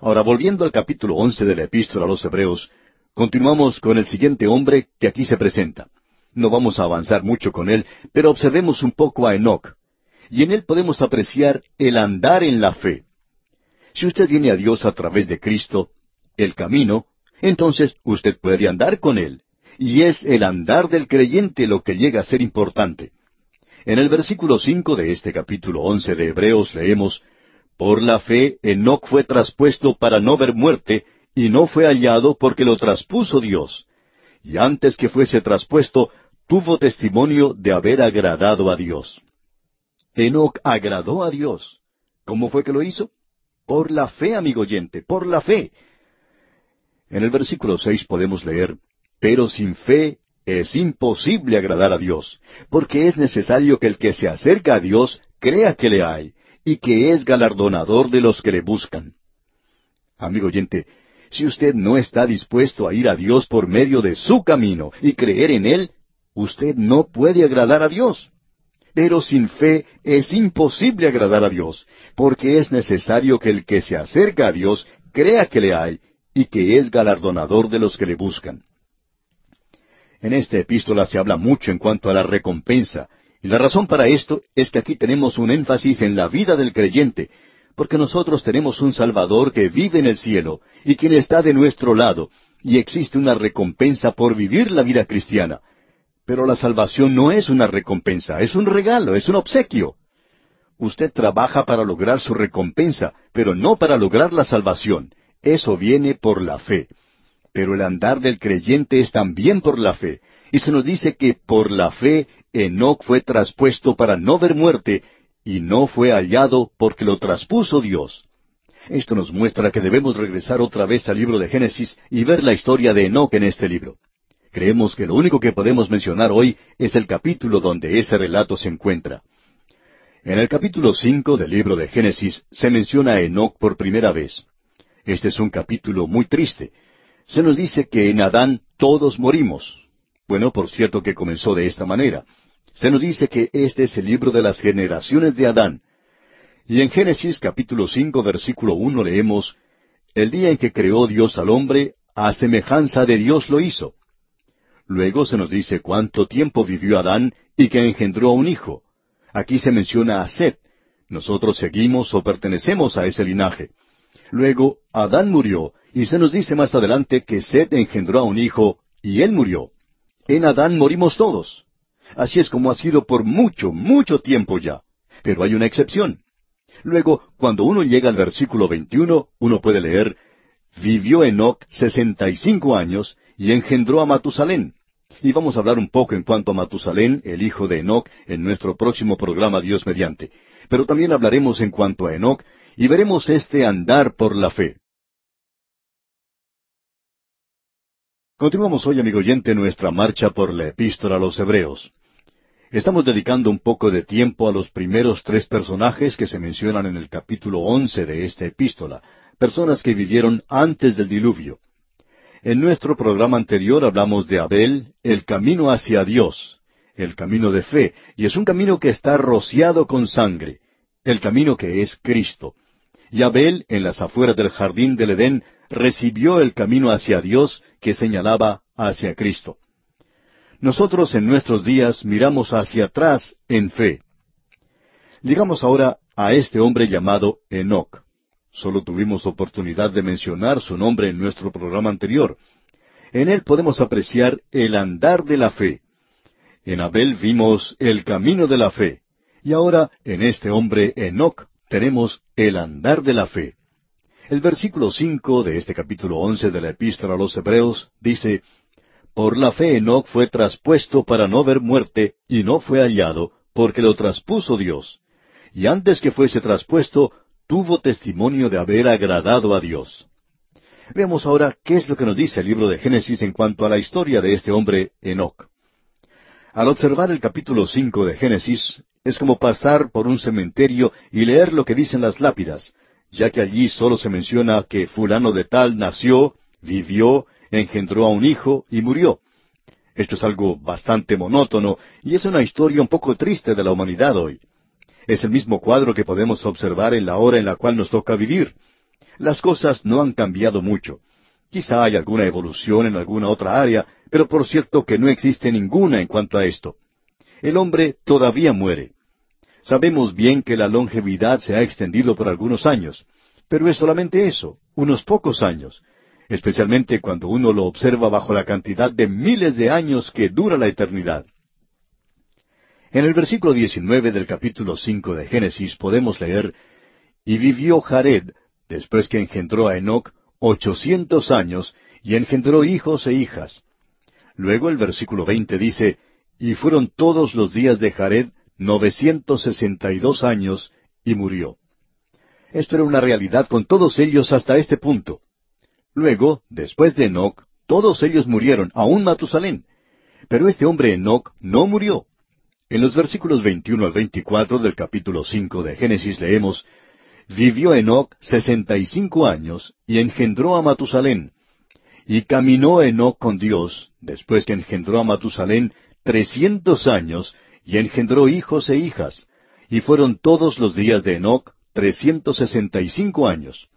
Ahora, volviendo al capítulo once de la epístola a los Hebreos, continuamos con el siguiente hombre que aquí se presenta. No vamos a avanzar mucho con él, pero observemos un poco a Enoch. Y en él podemos apreciar el andar en la fe. Si usted viene a Dios a través de Cristo, el camino, entonces usted puede andar con Él. Y es el andar del creyente lo que llega a ser importante. En el versículo cinco de este capítulo once de Hebreos leemos Por la fe Enoc fue traspuesto para no ver muerte, y no fue hallado porque lo traspuso Dios. Y antes que fuese traspuesto, tuvo testimonio de haber agradado a Dios. Enoc agradó a Dios. ¿Cómo fue que lo hizo? Por la fe, amigo oyente, por la fe. En el versículo seis podemos leer, Pero sin fe es imposible agradar a Dios, porque es necesario que el que se acerca a Dios crea que le hay, y que es galardonador de los que le buscan. Amigo oyente, Si usted no está dispuesto a ir a Dios por medio de su camino y creer en Él, usted no puede agradar a Dios. Pero sin fe es imposible agradar a Dios, porque es necesario que el que se acerca a Dios crea que le hay y que es galardonador de los que le buscan. En esta epístola se habla mucho en cuanto a la recompensa, y la razón para esto es que aquí tenemos un énfasis en la vida del creyente, porque nosotros tenemos un Salvador que vive en el cielo y quien está de nuestro lado, y existe una recompensa por vivir la vida cristiana. Pero la salvación no es una recompensa, es un regalo, es un obsequio. Usted trabaja para lograr su recompensa, pero no para lograr la salvación. Eso viene por la fe. Pero el andar del creyente es también por la fe. Y se nos dice que por la fe Enoc fue traspuesto para no ver muerte, y no fue hallado porque lo traspuso Dios. Esto nos muestra que debemos regresar otra vez al libro de Génesis y ver la historia de Enoc en este libro. Creemos que lo único que podemos mencionar hoy es el capítulo donde ese relato se encuentra. En el capítulo cinco del libro de Génesis se menciona a Enoc por primera vez. Este es un capítulo muy triste. Se nos dice que en Adán todos morimos. Bueno, por cierto que comenzó de esta manera. Se nos dice que este es el libro de las generaciones de Adán. Y en Génesis capítulo cinco versículo uno leemos El día en que creó Dios al hombre, a semejanza de Dios lo hizo. Luego se nos dice cuánto tiempo vivió Adán y que engendró a un hijo. Aquí se menciona a Seth. Nosotros seguimos o pertenecemos a ese linaje. Luego Adán murió, y se nos dice más adelante que Seth engendró a un hijo, y él murió. En Adán morimos todos. Así es como ha sido por mucho, mucho tiempo ya. Pero hay una excepción. Luego, cuando uno llega al versículo 21, uno puede leer, vivió Enoc sesenta y cinco años y engendró a Matusalén. Y vamos a hablar un poco en cuanto a Matusalén, el hijo de Enoc, en nuestro próximo programa Dios mediante. Pero también hablaremos en cuanto a Enoc y veremos este andar por la fe. Continuamos hoy, amigo oyente, nuestra marcha por la epístola a los Hebreos. Estamos dedicando un poco de tiempo a los primeros tres personajes que se mencionan en el capítulo once de esta epístola, personas que vivieron antes del diluvio. En nuestro programa anterior hablamos de Abel, el camino hacia Dios, el camino de fe, y es un camino que está rociado con sangre, el camino que es Cristo. Y Abel, en las afueras del jardín del Edén, recibió el camino hacia Dios que señalaba hacia Cristo. Nosotros en nuestros días miramos hacia atrás en fe. Llegamos ahora a este hombre llamado Enoch. Solo tuvimos oportunidad de mencionar su nombre en nuestro programa anterior. En él podemos apreciar el andar de la fe. En Abel vimos el camino de la fe. Y ahora en este hombre Enoch tenemos el andar de la fe. El versículo cinco de este capítulo once de la Epístola a los Hebreos dice Por la fe Enoch fue traspuesto para no ver muerte, y no fue hallado, porque lo traspuso Dios. Y antes que fuese traspuesto, tuvo testimonio de haber agradado a Dios. Veamos ahora qué es lo que nos dice el libro de Génesis en cuanto a la historia de este hombre Enoch. Al observar el capítulo cinco de Génesis, es como pasar por un cementerio y leer lo que dicen las lápidas, ya que allí solo se menciona que fulano de tal nació, vivió, engendró a un hijo y murió. Esto es algo bastante monótono y es una historia un poco triste de la humanidad hoy. Es el mismo cuadro que podemos observar en la hora en la cual nos toca vivir. Las cosas no han cambiado mucho. Quizá hay alguna evolución en alguna otra área, pero por cierto que no existe ninguna en cuanto a esto. El hombre todavía muere. Sabemos bien que la longevidad se ha extendido por algunos años, pero es solamente eso, unos pocos años, especialmente cuando uno lo observa bajo la cantidad de miles de años que dura la eternidad. En el versículo 19 del capítulo 5 de Génesis podemos leer, Y vivió Jared, después que engendró a Enoc, ochocientos años, y engendró hijos e hijas. Luego el versículo 20 dice, Y fueron todos los días de Jared novecientos sesenta y dos años y murió. Esto era una realidad con todos ellos hasta este punto. Luego, después de Enoch, todos ellos murieron, aun Matusalén. Pero este hombre Enoch no murió. En los versículos 21 al 24 del capítulo 5 de Génesis leemos, vivió Enoc sesenta y cinco años y engendró a Matusalén. Y caminó Enoc con Dios, después que engendró a Matusalén, trescientos años, y engendró hijos e hijas. Y fueron todos los días de Enoc trescientos sesenta y cinco años.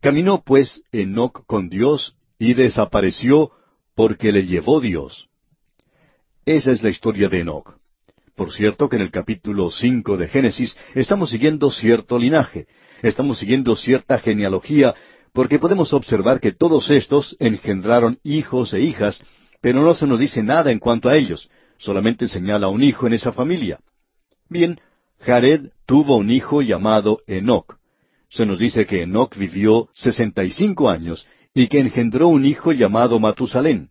Caminó pues Enoc con Dios y desapareció porque le llevó Dios. Esa es la historia de Enoc. Por cierto que en el capítulo cinco de Génesis estamos siguiendo cierto linaje, estamos siguiendo cierta genealogía, porque podemos observar que todos estos engendraron hijos e hijas, pero no se nos dice nada en cuanto a ellos, solamente señala un hijo en esa familia. Bien, Jared tuvo un hijo llamado Enoc. Se nos dice que Enoc vivió sesenta y cinco años y que engendró un hijo llamado Matusalén.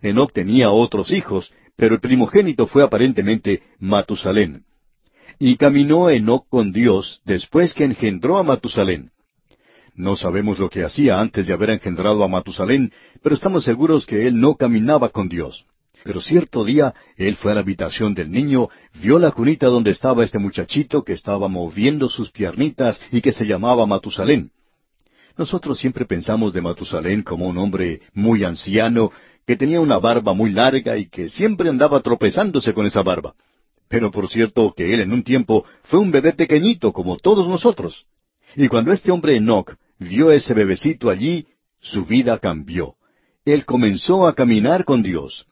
Enoc tenía otros hijos, pero el primogénito fue aparentemente Matusalén. Y caminó Enoc con Dios después que engendró a Matusalén. No sabemos lo que hacía antes de haber engendrado a Matusalén, pero estamos seguros que él no caminaba con Dios. Pero cierto día él fue a la habitación del niño, vio la cunita donde estaba este muchachito que estaba moviendo sus piernitas y que se llamaba Matusalén. Nosotros siempre pensamos de Matusalén como un hombre muy anciano, que tenía una barba muy larga y que siempre andaba tropezándose con esa barba. Pero por cierto que él en un tiempo fue un bebé pequeñito como todos nosotros. Y cuando este hombre Enoch vio ese bebecito allí, su vida cambió. Él comenzó a caminar con Dios.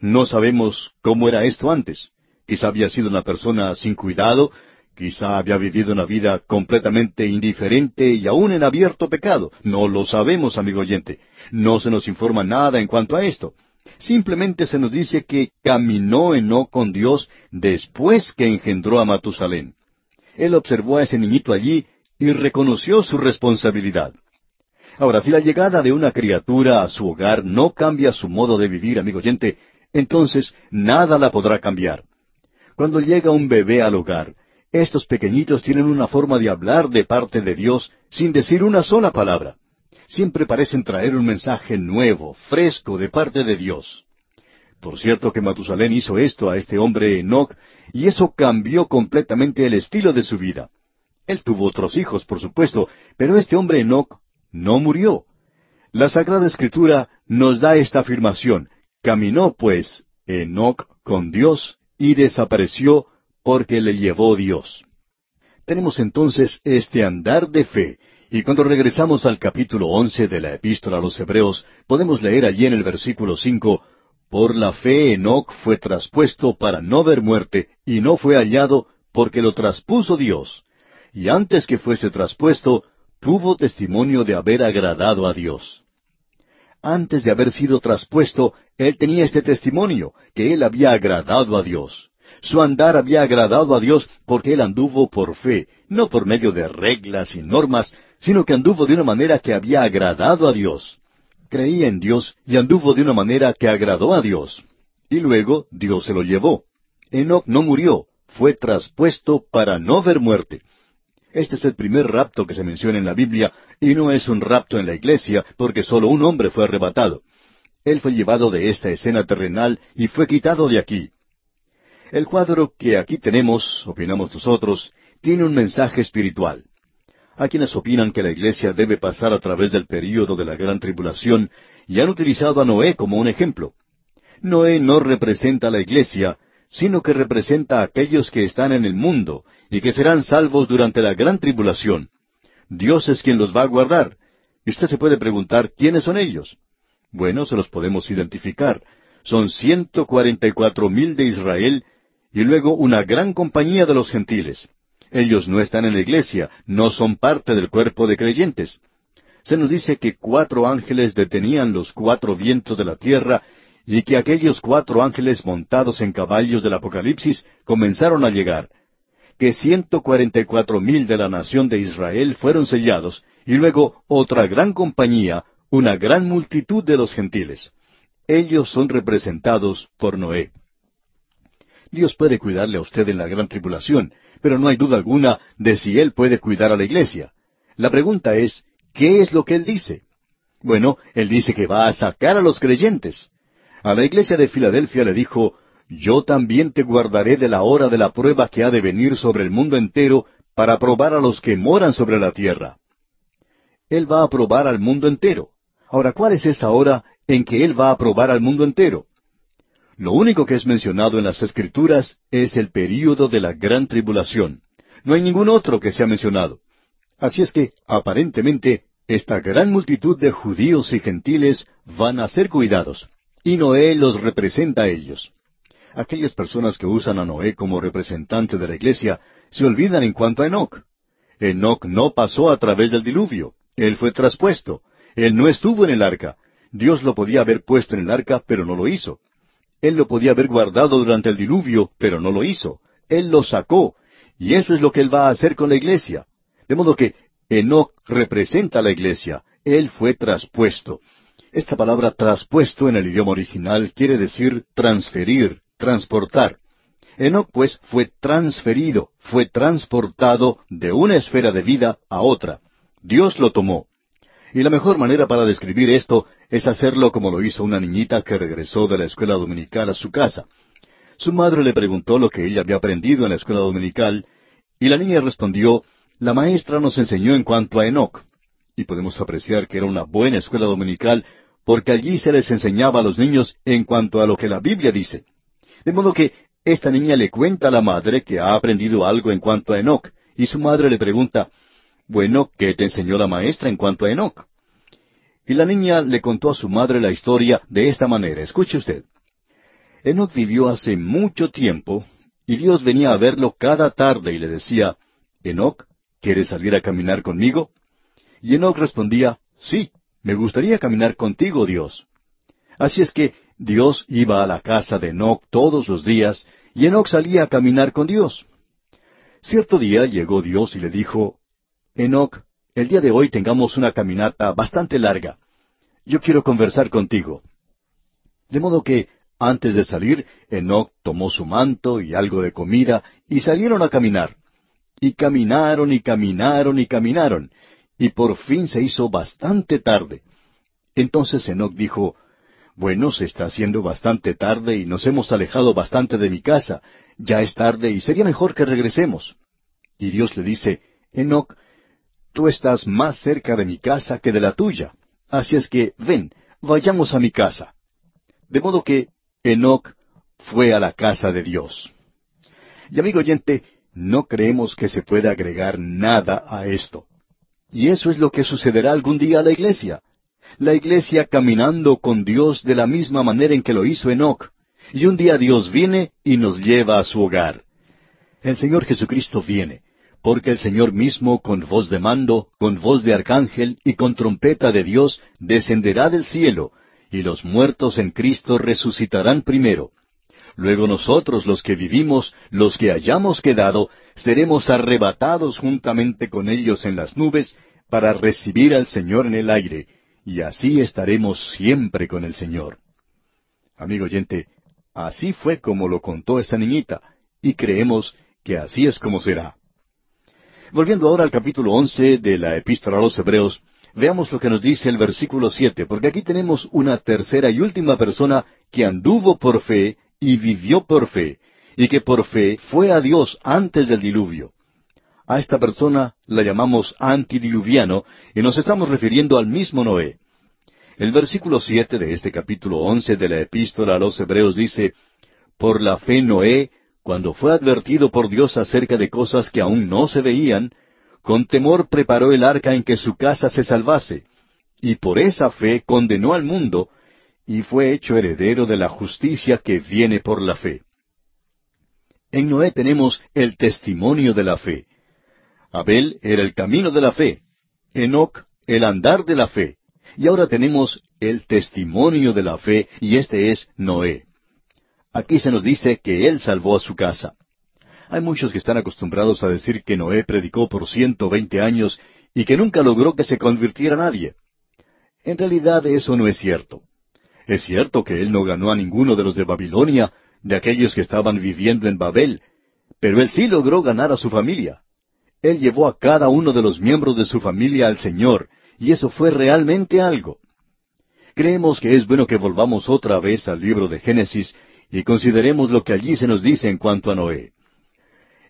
No sabemos cómo era esto antes. Quizá había sido una persona sin cuidado, quizá había vivido una vida completamente indiferente y aún en abierto pecado. No lo sabemos, amigo oyente. No se nos informa nada en cuanto a esto. Simplemente se nos dice que caminó no con Dios después que engendró a Matusalén. Él observó a ese niñito allí y reconoció su responsabilidad. Ahora, si la llegada de una criatura a su hogar no cambia su modo de vivir, amigo oyente, entonces nada la podrá cambiar. Cuando llega un bebé al hogar, estos pequeñitos tienen una forma de hablar de parte de Dios sin decir una sola palabra. Siempre parecen traer un mensaje nuevo, fresco de parte de Dios. Por cierto que Matusalén hizo esto a este hombre Enoch, y eso cambió completamente el estilo de su vida. Él tuvo otros hijos, por supuesto, pero este hombre Enoch no murió. La Sagrada Escritura nos da esta afirmación, Caminó pues Enoc con Dios y desapareció porque le llevó Dios. Tenemos entonces este andar de fe, y cuando regresamos al capítulo once de la epístola a los Hebreos, podemos leer allí en el versículo cinco, Por la fe Enoc fue traspuesto para no ver muerte, y no fue hallado porque lo traspuso Dios. Y antes que fuese traspuesto, tuvo testimonio de haber agradado a Dios antes de haber sido traspuesto, él tenía este testimonio, que él había agradado a Dios. Su andar había agradado a Dios porque él anduvo por fe, no por medio de reglas y normas, sino que anduvo de una manera que había agradado a Dios. Creía en Dios y anduvo de una manera que agradó a Dios. Y luego Dios se lo llevó. Enoch no murió, fue traspuesto para no ver muerte. Este es el primer rapto que se menciona en la Biblia, y no es un rapto en la iglesia, porque solo un hombre fue arrebatado. Él fue llevado de esta escena terrenal y fue quitado de aquí. El cuadro que aquí tenemos, opinamos nosotros, tiene un mensaje espiritual. Hay quienes opinan que la iglesia debe pasar a través del período de la gran tribulación y han utilizado a Noé como un ejemplo. Noé no representa a la iglesia, sino que representa a aquellos que están en el mundo y que serán salvos durante la gran tribulación. Dios es quien los va a guardar. Y usted se puede preguntar, ¿quiénes son ellos? Bueno, se los podemos identificar. Son ciento cuarenta y cuatro mil de Israel y luego una gran compañía de los gentiles. Ellos no están en la iglesia, no son parte del cuerpo de creyentes. Se nos dice que cuatro ángeles detenían los cuatro vientos de la tierra y que aquellos cuatro ángeles montados en caballos del Apocalipsis comenzaron a llegar, que ciento cuarenta y cuatro mil de la nación de Israel fueron sellados, y luego otra gran compañía, una gran multitud de los gentiles. Ellos son representados por Noé. Dios puede cuidarle a usted en la gran tribulación, pero no hay duda alguna de si Él puede cuidar a la iglesia. La pregunta es, ¿qué es lo que Él dice? Bueno, Él dice que va a sacar a los creyentes. A la iglesia de Filadelfia le dijo, Yo también te guardaré de la hora de la prueba que ha de venir sobre el mundo entero para probar a los que moran sobre la tierra. Él va a probar al mundo entero. Ahora, ¿cuál es esa hora en que Él va a probar al mundo entero? Lo único que es mencionado en las Escrituras es el período de la gran tribulación. No hay ningún otro que sea mencionado. Así es que, aparentemente, esta gran multitud de judíos y gentiles van a ser cuidados, y Noé los representa a ellos. Aquellas personas que usan a Noé como representante de la iglesia se olvidan en cuanto a Enoch. Enoch no pasó a través del diluvio, él fue traspuesto, él no estuvo en el arca. Dios lo podía haber puesto en el arca, pero no lo hizo. Él lo podía haber guardado durante el diluvio, pero no lo hizo. Él lo sacó. Y eso es lo que Él va a hacer con la iglesia. De modo que Enoch representa a la iglesia. Él fue traspuesto. Esta palabra traspuesto en el idioma original quiere decir transferir, transportar. Enoch pues fue transferido, fue transportado de una esfera de vida a otra. Dios lo tomó. Y la mejor manera para describir esto es hacerlo como lo hizo una niñita que regresó de la escuela dominical a su casa. Su madre le preguntó lo que ella había aprendido en la escuela dominical, y la niña respondió, la maestra nos enseñó en cuanto a Enoch. Y podemos apreciar que era una buena escuela dominical, porque allí se les enseñaba a los niños en cuanto a lo que la Biblia dice. De modo que esta niña le cuenta a la madre que ha aprendido algo en cuanto a Enoch, y su madre le pregunta, Bueno, ¿qué te enseñó la maestra en cuanto a Enoch? Y la niña le contó a su madre la historia de esta manera. Escuche usted. Enoch vivió hace mucho tiempo y Dios venía a verlo cada tarde y le decía, Enoch, ¿quieres salir a caminar conmigo? Y Enoch respondía, sí, me gustaría caminar contigo, Dios. Así es que Dios iba a la casa de Enoch todos los días y Enoch salía a caminar con Dios. Cierto día llegó Dios y le dijo, Enoch, el día de hoy tengamos una caminata bastante larga. Yo quiero conversar contigo. De modo que, antes de salir, Enoch tomó su manto y algo de comida y salieron a caminar. Y caminaron y caminaron y caminaron, y por fin se hizo bastante tarde. Entonces Enoch dijo, Bueno, se está haciendo bastante tarde y nos hemos alejado bastante de mi casa. Ya es tarde y sería mejor que regresemos. Y Dios le dice, Enoch, tú estás más cerca de mi casa que de la tuya. Así es que, ven, vayamos a mi casa. De modo que Enoch fue a la casa de Dios. Y amigo oyente, no creemos que se pueda agregar nada a esto. Y eso es lo que sucederá algún día a la iglesia. La iglesia caminando con Dios de la misma manera en que lo hizo Enoch. Y un día Dios viene y nos lleva a su hogar. El Señor Jesucristo viene porque el Señor mismo con voz de mando, con voz de arcángel y con trompeta de Dios descenderá del cielo, y los muertos en Cristo resucitarán primero. Luego nosotros los que vivimos, los que hayamos quedado, seremos arrebatados juntamente con ellos en las nubes para recibir al Señor en el aire, y así estaremos siempre con el Señor. Amigo oyente, así fue como lo contó esta niñita, y creemos que así es como será. Volviendo ahora al capítulo once de la Epístola a los Hebreos, veamos lo que nos dice el versículo siete, porque aquí tenemos una tercera y última persona que anduvo por fe y vivió por fe, y que por fe fue a Dios antes del diluvio. A esta persona la llamamos antidiluviano y nos estamos refiriendo al mismo Noé. El versículo siete de este capítulo once de la Epístola a los Hebreos dice, Por la fe Noé, cuando fue advertido por Dios acerca de cosas que aún no se veían, con temor preparó el arca en que su casa se salvase, y por esa fe condenó al mundo, y fue hecho heredero de la justicia que viene por la fe. En Noé tenemos el testimonio de la fe. Abel era el camino de la fe, Enoc el andar de la fe, y ahora tenemos el testimonio de la fe, y este es Noé. Aquí se nos dice que Él salvó a su casa. Hay muchos que están acostumbrados a decir que Noé predicó por ciento veinte años y que nunca logró que se convirtiera nadie. En realidad eso no es cierto. Es cierto que él no ganó a ninguno de los de Babilonia, de aquellos que estaban viviendo en Babel, pero él sí logró ganar a su familia. Él llevó a cada uno de los miembros de su familia al Señor, y eso fue realmente algo. Creemos que es bueno que volvamos otra vez al libro de Génesis y consideremos lo que allí se nos dice en cuanto a Noé.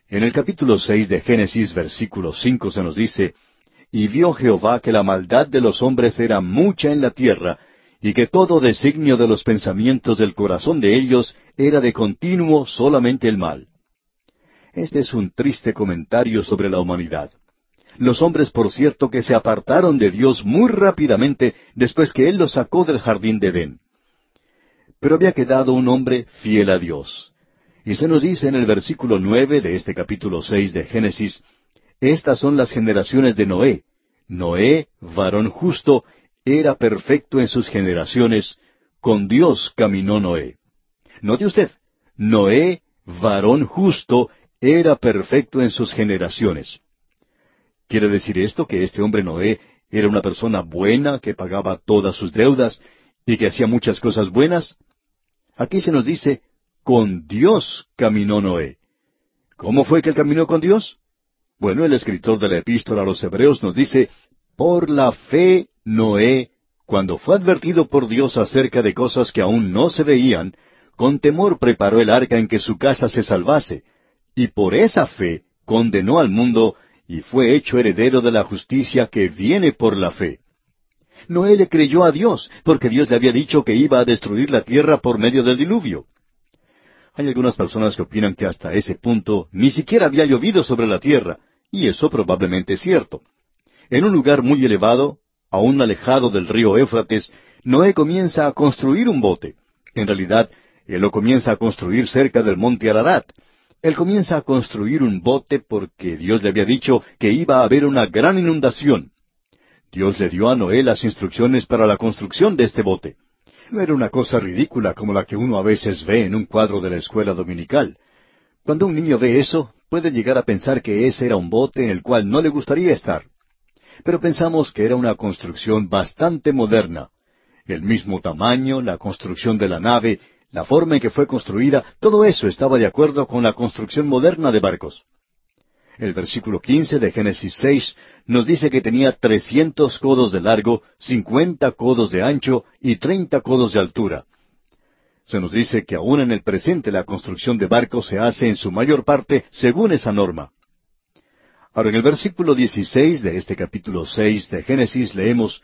En el capítulo seis de Génesis, versículo cinco, se nos dice, Y vio Jehová que la maldad de los hombres era mucha en la tierra, y que todo designio de los pensamientos del corazón de ellos era de continuo solamente el mal. Este es un triste comentario sobre la humanidad. Los hombres, por cierto, que se apartaron de Dios muy rápidamente después que Él los sacó del jardín de Edén. Pero había quedado un hombre fiel a Dios. Y se nos dice en el versículo nueve de este capítulo seis de Génesis, Estas son las generaciones de Noé. Noé, varón justo, era perfecto en sus generaciones, con Dios caminó Noé. Note usted, Noé, varón justo, era perfecto en sus generaciones. ¿Quiere decir esto que este hombre Noé era una persona buena que pagaba todas sus deudas y que hacía muchas cosas buenas? Aquí se nos dice, con Dios caminó Noé. ¿Cómo fue que él caminó con Dios? Bueno, el escritor de la epístola a los Hebreos nos dice, por la fe Noé, cuando fue advertido por Dios acerca de cosas que aún no se veían, con temor preparó el arca en que su casa se salvase, y por esa fe condenó al mundo y fue hecho heredero de la justicia que viene por la fe. Noé le creyó a Dios, porque Dios le había dicho que iba a destruir la tierra por medio del diluvio. Hay algunas personas que opinan que hasta ese punto ni siquiera había llovido sobre la tierra, y eso probablemente es cierto. En un lugar muy elevado, aún alejado del río Éufrates, Noé comienza a construir un bote. En realidad, él lo comienza a construir cerca del monte Ararat. Él comienza a construir un bote porque Dios le había dicho que iba a haber una gran inundación. Dios le dio a Noé las instrucciones para la construcción de este bote. No era una cosa ridícula como la que uno a veces ve en un cuadro de la escuela dominical. Cuando un niño ve eso, puede llegar a pensar que ese era un bote en el cual no le gustaría estar pero pensamos que era una construcción bastante moderna. El mismo tamaño, la construcción de la nave, la forma en que fue construida, todo eso estaba de acuerdo con la construcción moderna de barcos. El versículo quince de Génesis seis nos dice que tenía trescientos codos de largo, cincuenta codos de ancho y treinta codos de altura. Se nos dice que aún en el presente la construcción de barcos se hace en su mayor parte según esa norma. Ahora, en el versículo 16 de este capítulo 6 de Génesis leemos,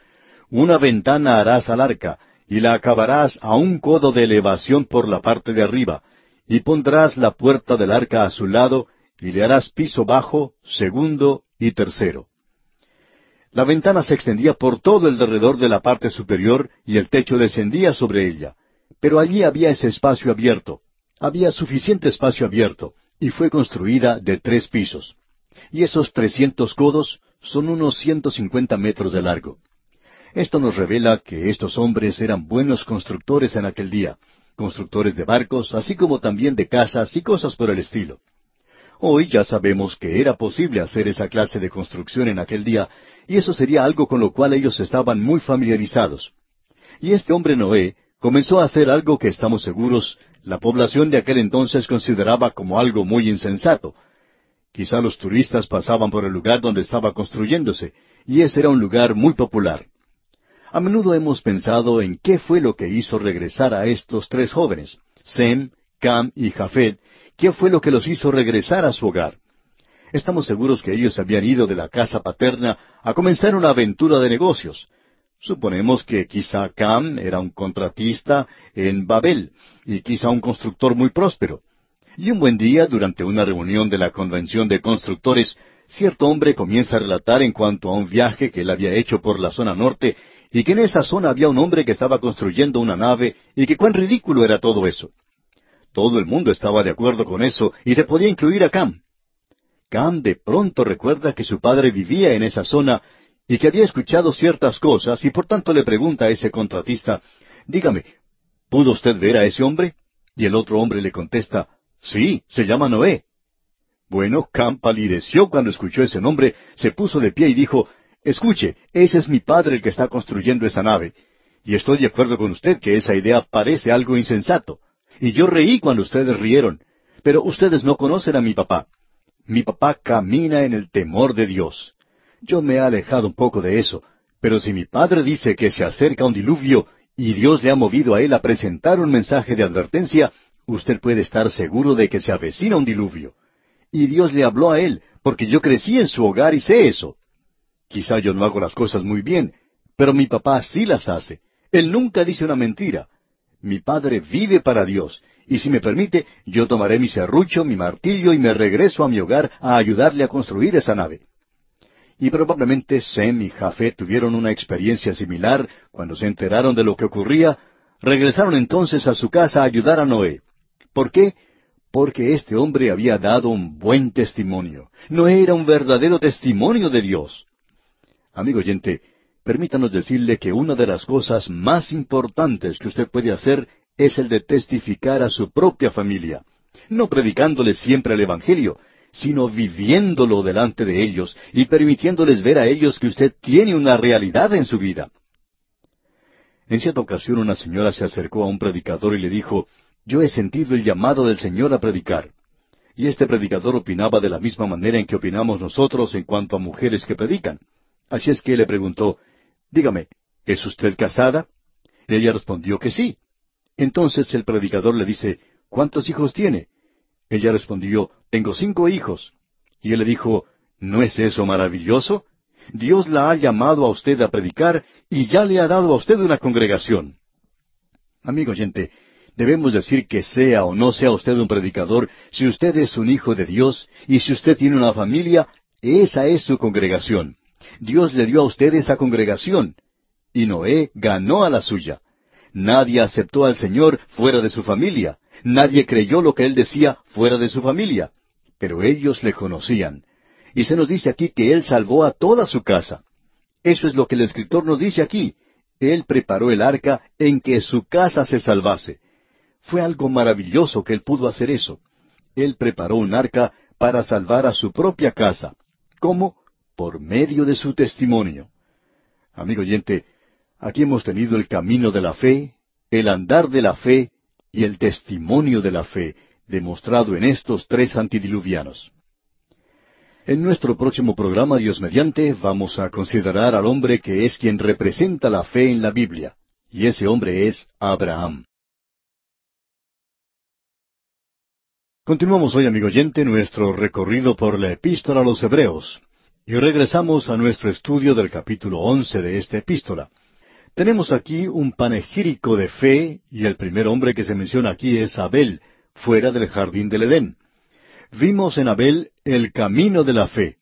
Una ventana harás al arca, y la acabarás a un codo de elevación por la parte de arriba, y pondrás la puerta del arca a su lado, y le harás piso bajo, segundo y tercero. La ventana se extendía por todo el derredor de la parte superior, y el techo descendía sobre ella. Pero allí había ese espacio abierto. Había suficiente espacio abierto, y fue construida de tres pisos y esos trescientos codos son unos ciento cincuenta metros de largo. Esto nos revela que estos hombres eran buenos constructores en aquel día, constructores de barcos, así como también de casas y cosas por el estilo. Hoy ya sabemos que era posible hacer esa clase de construcción en aquel día, y eso sería algo con lo cual ellos estaban muy familiarizados. Y este hombre Noé comenzó a hacer algo que estamos seguros la población de aquel entonces consideraba como algo muy insensato, Quizá los turistas pasaban por el lugar donde estaba construyéndose, y ese era un lugar muy popular. A menudo hemos pensado en qué fue lo que hizo regresar a estos tres jóvenes, Sem, Cam y Jafet, qué fue lo que los hizo regresar a su hogar. Estamos seguros que ellos habían ido de la casa paterna a comenzar una aventura de negocios. Suponemos que quizá Cam era un contratista en Babel y quizá un constructor muy próspero. Y un buen día, durante una reunión de la Convención de Constructores, cierto hombre comienza a relatar en cuanto a un viaje que él había hecho por la zona norte y que en esa zona había un hombre que estaba construyendo una nave y que cuán ridículo era todo eso. Todo el mundo estaba de acuerdo con eso y se podía incluir a Cam. Cam de pronto recuerda que su padre vivía en esa zona y que había escuchado ciertas cosas y por tanto le pregunta a ese contratista, dígame, ¿pudo usted ver a ese hombre? Y el otro hombre le contesta, Sí, se llama Noé. Bueno, Cam palideció cuando escuchó ese nombre, se puso de pie y dijo, Escuche, ese es mi padre el que está construyendo esa nave. Y estoy de acuerdo con usted que esa idea parece algo insensato. Y yo reí cuando ustedes rieron. Pero ustedes no conocen a mi papá. Mi papá camina en el temor de Dios. Yo me he alejado un poco de eso, pero si mi padre dice que se acerca un diluvio y Dios le ha movido a él a presentar un mensaje de advertencia, usted puede estar seguro de que se avecina un diluvio. y Dios le habló a él, porque yo crecí en su hogar y sé eso. Quizá yo no hago las cosas muy bien, pero mi papá sí las hace. Él nunca dice una mentira. Mi padre vive para Dios, y si me permite, yo tomaré mi serrucho, mi martillo y me regreso a mi hogar a ayudarle a construir esa nave. Y probablemente Sem y Jafet tuvieron una experiencia similar cuando se enteraron de lo que ocurría, regresaron entonces a su casa a ayudar a Noé. ¿Por qué? Porque este hombre había dado un buen testimonio. Noé era un verdadero testimonio de Dios. Amigo oyente, permítanos decirle que una de las cosas más importantes que usted puede hacer es el de testificar a su propia familia, no predicándole siempre el Evangelio, sino viviéndolo delante de ellos y permitiéndoles ver a ellos que usted tiene una realidad en su vida. En cierta ocasión una señora se acercó a un predicador y le dijo, Yo he sentido el llamado del Señor a predicar. Y este predicador opinaba de la misma manera en que opinamos nosotros en cuanto a mujeres que predican. Así es que le preguntó, Dígame, ¿es usted casada? Ella respondió que sí. Entonces el predicador le dice, ¿cuántos hijos tiene? Ella respondió, tengo cinco hijos. Y él le dijo, ¿no es eso maravilloso? Dios la ha llamado a usted a predicar y ya le ha dado a usted una congregación. Amigo oyente, debemos decir que sea o no sea usted un predicador, si usted es un hijo de Dios y si usted tiene una familia, esa es su congregación. Dios le dio a usted esa congregación. Y Noé ganó a la suya. Nadie aceptó al Señor fuera de su familia. Nadie creyó lo que Él decía fuera de su familia. Pero ellos le conocían. Y se nos dice aquí que Él salvó a toda su casa. Eso es lo que el escritor nos dice aquí. Él preparó el arca en que su casa se salvase. Fue algo maravilloso que Él pudo hacer eso. Él preparó un arca para salvar a su propia casa. ¿Cómo? Por medio de su testimonio. Amigo oyente, Aquí hemos tenido el camino de la fe, el andar de la fe y el testimonio de la fe, demostrado en estos tres antidiluvianos. En nuestro próximo programa, Dios mediante, vamos a considerar al hombre que es quien representa la fe en la Biblia, y ese hombre es Abraham. Continuamos hoy, amigo oyente, nuestro recorrido por la epístola a los Hebreos, y regresamos a nuestro estudio del capítulo once de esta epístola. Tenemos aquí un panegírico de fe, y el primer hombre que se menciona aquí es Abel, fuera del jardín del Edén. Vimos en Abel el camino de la fe.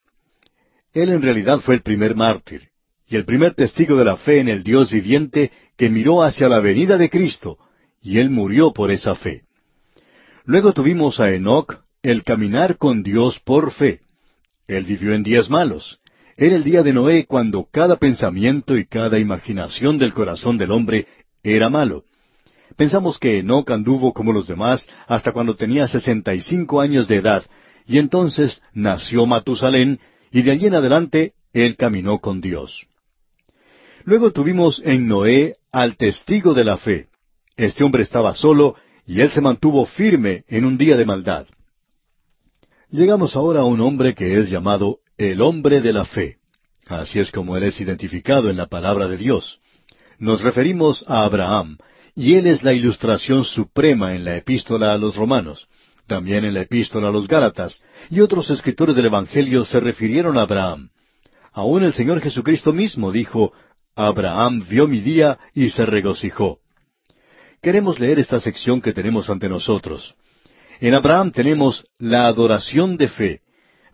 Él en realidad fue el primer mártir, y el primer testigo de la fe en el Dios viviente que miró hacia la venida de Cristo, y él murió por esa fe. Luego tuvimos a Enoc, el caminar con Dios por fe. Él vivió en días malos, era el día de Noé cuando cada pensamiento y cada imaginación del corazón del hombre era malo. Pensamos que Enoch anduvo como los demás hasta cuando tenía sesenta y cinco años de edad, y entonces nació Matusalén, y de allí en adelante él caminó con Dios. Luego tuvimos en Noé al testigo de la fe. Este hombre estaba solo, y él se mantuvo firme en un día de maldad. Llegamos ahora a un hombre que es llamado el hombre de la fe. Así es como él es identificado en la palabra de Dios. Nos referimos a Abraham, y él es la ilustración suprema en la epístola a los romanos, también en la epístola a los Gálatas, y otros escritores del Evangelio se refirieron a Abraham. Aún el Señor Jesucristo mismo dijo, Abraham vio mi día y se regocijó. Queremos leer esta sección que tenemos ante nosotros. En Abraham tenemos la adoración de fe,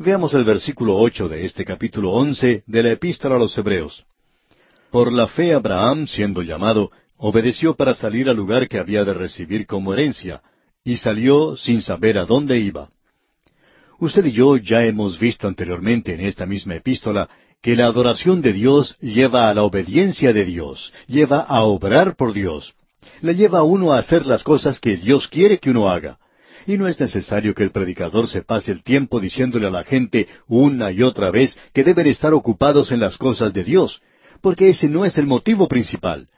Veamos el versículo ocho de este capítulo once de la Epístola a los Hebreos. Por la fe Abraham, siendo llamado, obedeció para salir al lugar que había de recibir como herencia, y salió sin saber a dónde iba. Usted y yo ya hemos visto anteriormente en esta misma epístola que la adoración de Dios lleva a la obediencia de Dios, lleva a obrar por Dios, le lleva a uno a hacer las cosas que Dios quiere que uno haga. Y no es necesario que el predicador se pase el tiempo diciéndole a la gente una y otra vez que deben estar ocupados en las cosas de Dios, porque ese no es el motivo principal.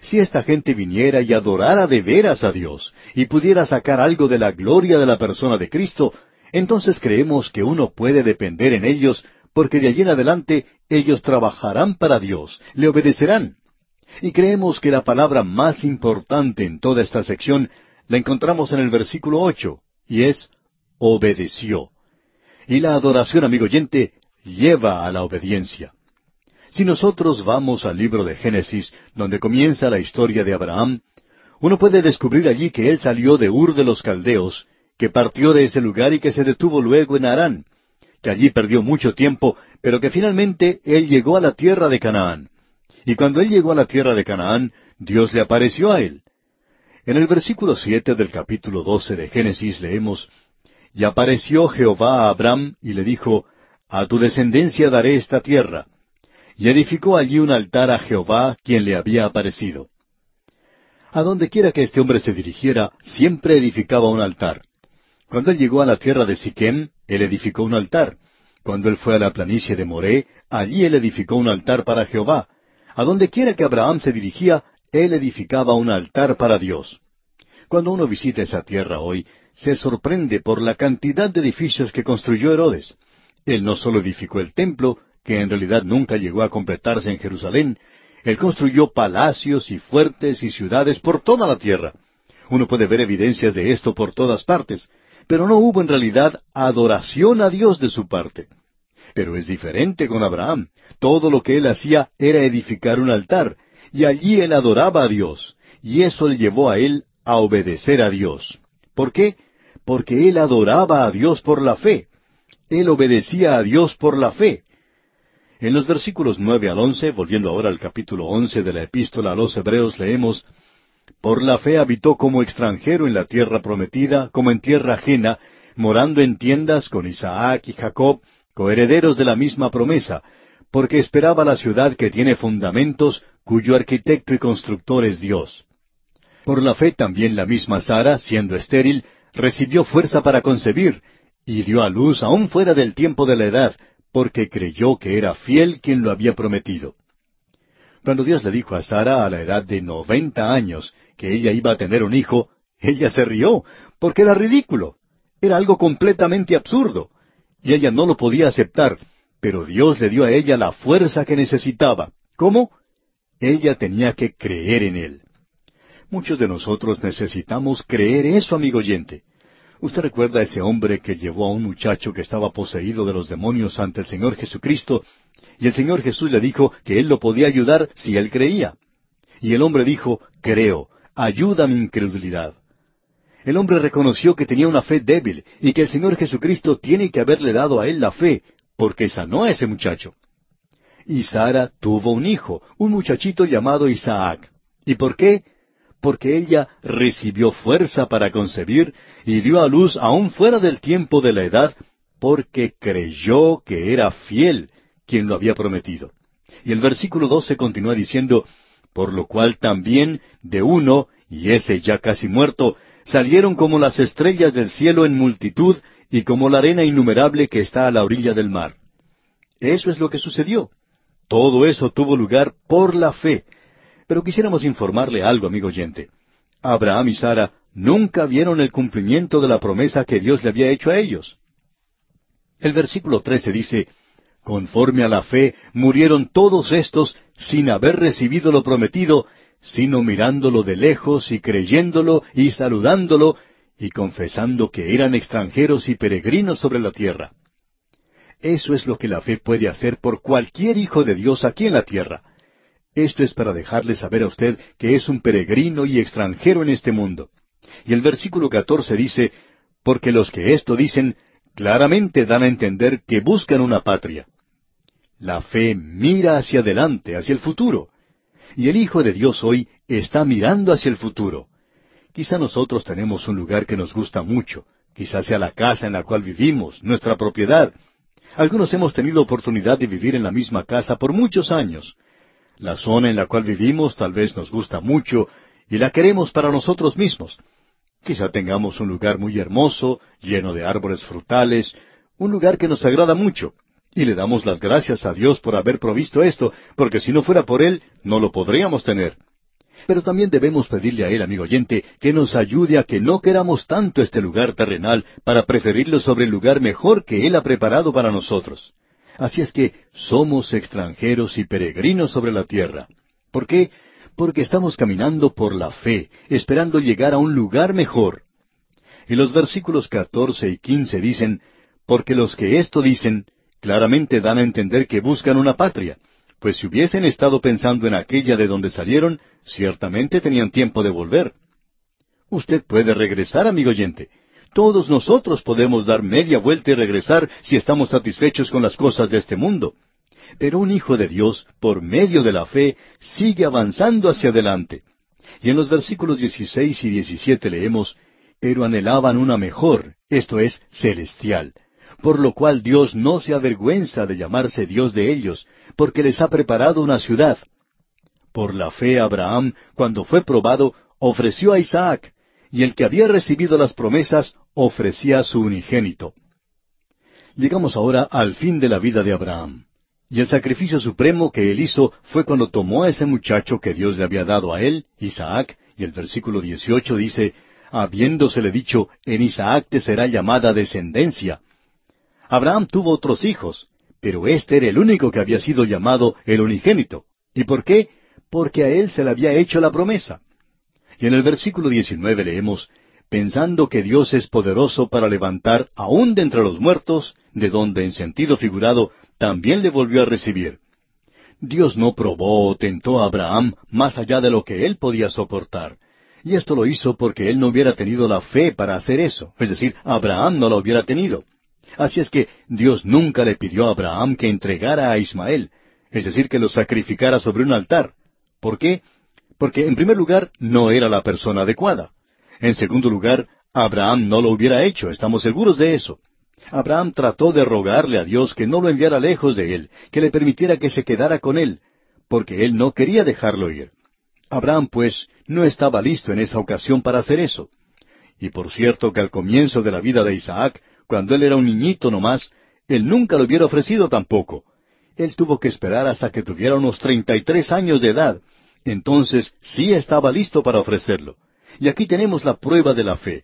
Si esta gente viniera y adorara de veras a Dios, y pudiera sacar algo de la gloria de la persona de Cristo, entonces creemos que uno puede depender en ellos, porque de allí en adelante ellos trabajarán para Dios, le obedecerán. Y creemos que la palabra más importante en toda esta sección la encontramos en el versículo ocho, y es obedeció. Y la adoración, amigo oyente, lleva a la obediencia. Si nosotros vamos al libro de Génesis, donde comienza la historia de Abraham, uno puede descubrir allí que él salió de Ur de los Caldeos, que partió de ese lugar y que se detuvo luego en Harán, que allí perdió mucho tiempo, pero que finalmente él llegó a la tierra de Canaán. Y cuando él llegó a la tierra de Canaán, Dios le apareció a él. En el versículo siete del capítulo doce de Génesis leemos Y apareció Jehová a Abraham y le dijo A tu descendencia daré esta tierra. Y edificó allí un altar a Jehová, quien le había aparecido. A donde quiera que este hombre se dirigiera, siempre edificaba un altar. Cuando él llegó a la tierra de Siquem, él edificó un altar. Cuando él fue a la planicie de Moré, allí él edificó un altar para Jehová. A donde quiera que Abraham se dirigía, él edificaba un altar para Dios. Cuando uno visita esa tierra hoy, se sorprende por la cantidad de edificios que construyó Herodes. Él no solo edificó el templo, que en realidad nunca llegó a completarse en Jerusalén, él construyó palacios y fuertes y ciudades por toda la tierra. Uno puede ver evidencias de esto por todas partes, pero no hubo en realidad adoración a Dios de su parte. Pero es diferente con Abraham. Todo lo que él hacía era edificar un altar, y allí él adoraba a Dios, y eso le llevó a él a obedecer a Dios. ¿Por qué? Porque él adoraba a Dios por la fe. Él obedecía a Dios por la fe. En los versículos nueve al once, volviendo ahora al capítulo once de la epístola a los Hebreos, leemos Por la fe habitó como extranjero en la tierra prometida, como en tierra ajena, morando en tiendas con Isaac y Jacob, coherederos de la misma promesa, porque esperaba la ciudad que tiene fundamentos, cuyo arquitecto y constructor es Dios. Por la fe también la misma Sara, siendo estéril, recibió fuerza para concebir, y dio a luz aún fuera del tiempo de la edad, porque creyó que era fiel quien lo había prometido. Cuando Dios le dijo a Sara a la edad de noventa años que ella iba a tener un hijo, ella se rió, porque era ridículo, era algo completamente absurdo, y ella no lo podía aceptar, pero Dios le dio a ella la fuerza que necesitaba. ¿Cómo? Ella tenía que creer en Él. Muchos de nosotros necesitamos creer eso, amigo oyente. Usted recuerda a ese hombre que llevó a un muchacho que estaba poseído de los demonios ante el Señor Jesucristo, y el Señor Jesús le dijo que él lo podía ayudar si él creía. Y el hombre dijo, creo, ayuda mi incredulidad. El hombre reconoció que tenía una fe débil y que el Señor Jesucristo tiene que haberle dado a él la fe, porque sanó a ese muchacho. Y Sara tuvo un hijo, un muchachito llamado Isaac. ¿Y por qué? Porque ella recibió fuerza para concebir y dio a luz aún fuera del tiempo de la edad, porque creyó que era fiel quien lo había prometido. Y el versículo doce continúa diciendo, por lo cual también de uno, y ese ya casi muerto, salieron como las estrellas del cielo en multitud y como la arena innumerable que está a la orilla del mar. Eso es lo que sucedió. Todo eso tuvo lugar por la fe. Pero quisiéramos informarle algo, amigo oyente. Abraham y Sara nunca vieron el cumplimiento de la promesa que Dios le había hecho a ellos. El versículo trece dice, Conforme a la fe murieron todos estos sin haber recibido lo prometido, sino mirándolo de lejos y creyéndolo y saludándolo y confesando que eran extranjeros y peregrinos sobre la tierra. Eso es lo que la fe puede hacer por cualquier hijo de Dios aquí en la tierra. Esto es para dejarle saber a usted que es un peregrino y extranjero en este mundo. Y el versículo catorce dice, porque los que esto dicen claramente dan a entender que buscan una patria. La fe mira hacia adelante, hacia el futuro. Y el Hijo de Dios hoy está mirando hacia el futuro. Quizá nosotros tenemos un lugar que nos gusta mucho, quizá sea la casa en la cual vivimos, nuestra propiedad, algunos hemos tenido oportunidad de vivir en la misma casa por muchos años. La zona en la cual vivimos tal vez nos gusta mucho y la queremos para nosotros mismos. Quizá tengamos un lugar muy hermoso, lleno de árboles frutales, un lugar que nos agrada mucho. Y le damos las gracias a Dios por haber provisto esto, porque si no fuera por Él, no lo podríamos tener. Pero también debemos pedirle a Él, amigo oyente, que nos ayude a que no queramos tanto este lugar terrenal para preferirlo sobre el lugar mejor que Él ha preparado para nosotros. Así es que somos extranjeros y peregrinos sobre la tierra. ¿Por qué? Porque estamos caminando por la fe, esperando llegar a un lugar mejor. Y los versículos catorce y quince dicen, porque los que esto dicen claramente dan a entender que buscan una patria, pues si hubiesen estado pensando en aquella de donde salieron, ciertamente tenían tiempo de volver. Usted puede regresar, amigo oyente. Todos nosotros podemos dar media vuelta y regresar si estamos satisfechos con las cosas de este mundo. Pero un hijo de Dios, por medio de la fe, sigue avanzando hacia adelante. Y en los versículos 16 y 17 leemos, pero anhelaban una mejor, esto es, celestial, por lo cual Dios no se avergüenza de llamarse Dios de ellos, porque les ha preparado una ciudad. Por la fe Abraham, cuando fue probado, ofreció a Isaac, y el que había recibido las promesas ofrecía a su unigénito. Llegamos ahora al fin de la vida de Abraham. Y el sacrificio supremo que él hizo fue cuando tomó a ese muchacho que Dios le había dado a él, Isaac, y el versículo 18 dice, habiéndosele dicho, en Isaac te será llamada descendencia. Abraham tuvo otros hijos, pero este era el único que había sido llamado el unigénito. ¿Y por qué? Porque a él se le había hecho la promesa. Y en el versículo 19 leemos, pensando que Dios es poderoso para levantar aún de entre los muertos, de donde en sentido figurado también le volvió a recibir. Dios no probó o tentó a Abraham más allá de lo que él podía soportar. Y esto lo hizo porque él no hubiera tenido la fe para hacer eso, es decir, Abraham no la hubiera tenido. Así es que Dios nunca le pidió a Abraham que entregara a Ismael, es decir, que lo sacrificara sobre un altar. ¿Por qué? Porque en primer lugar no era la persona adecuada. En segundo lugar, Abraham no lo hubiera hecho, estamos seguros de eso. Abraham trató de rogarle a Dios que no lo enviara lejos de él, que le permitiera que se quedara con él, porque él no quería dejarlo ir. Abraham, pues, no estaba listo en esa ocasión para hacer eso. Y por cierto que al comienzo de la vida de Isaac, cuando él era un niñito nomás, él nunca lo hubiera ofrecido tampoco. Él tuvo que esperar hasta que tuviera unos treinta y tres años de edad. Entonces sí estaba listo para ofrecerlo. Y aquí tenemos la prueba de la fe.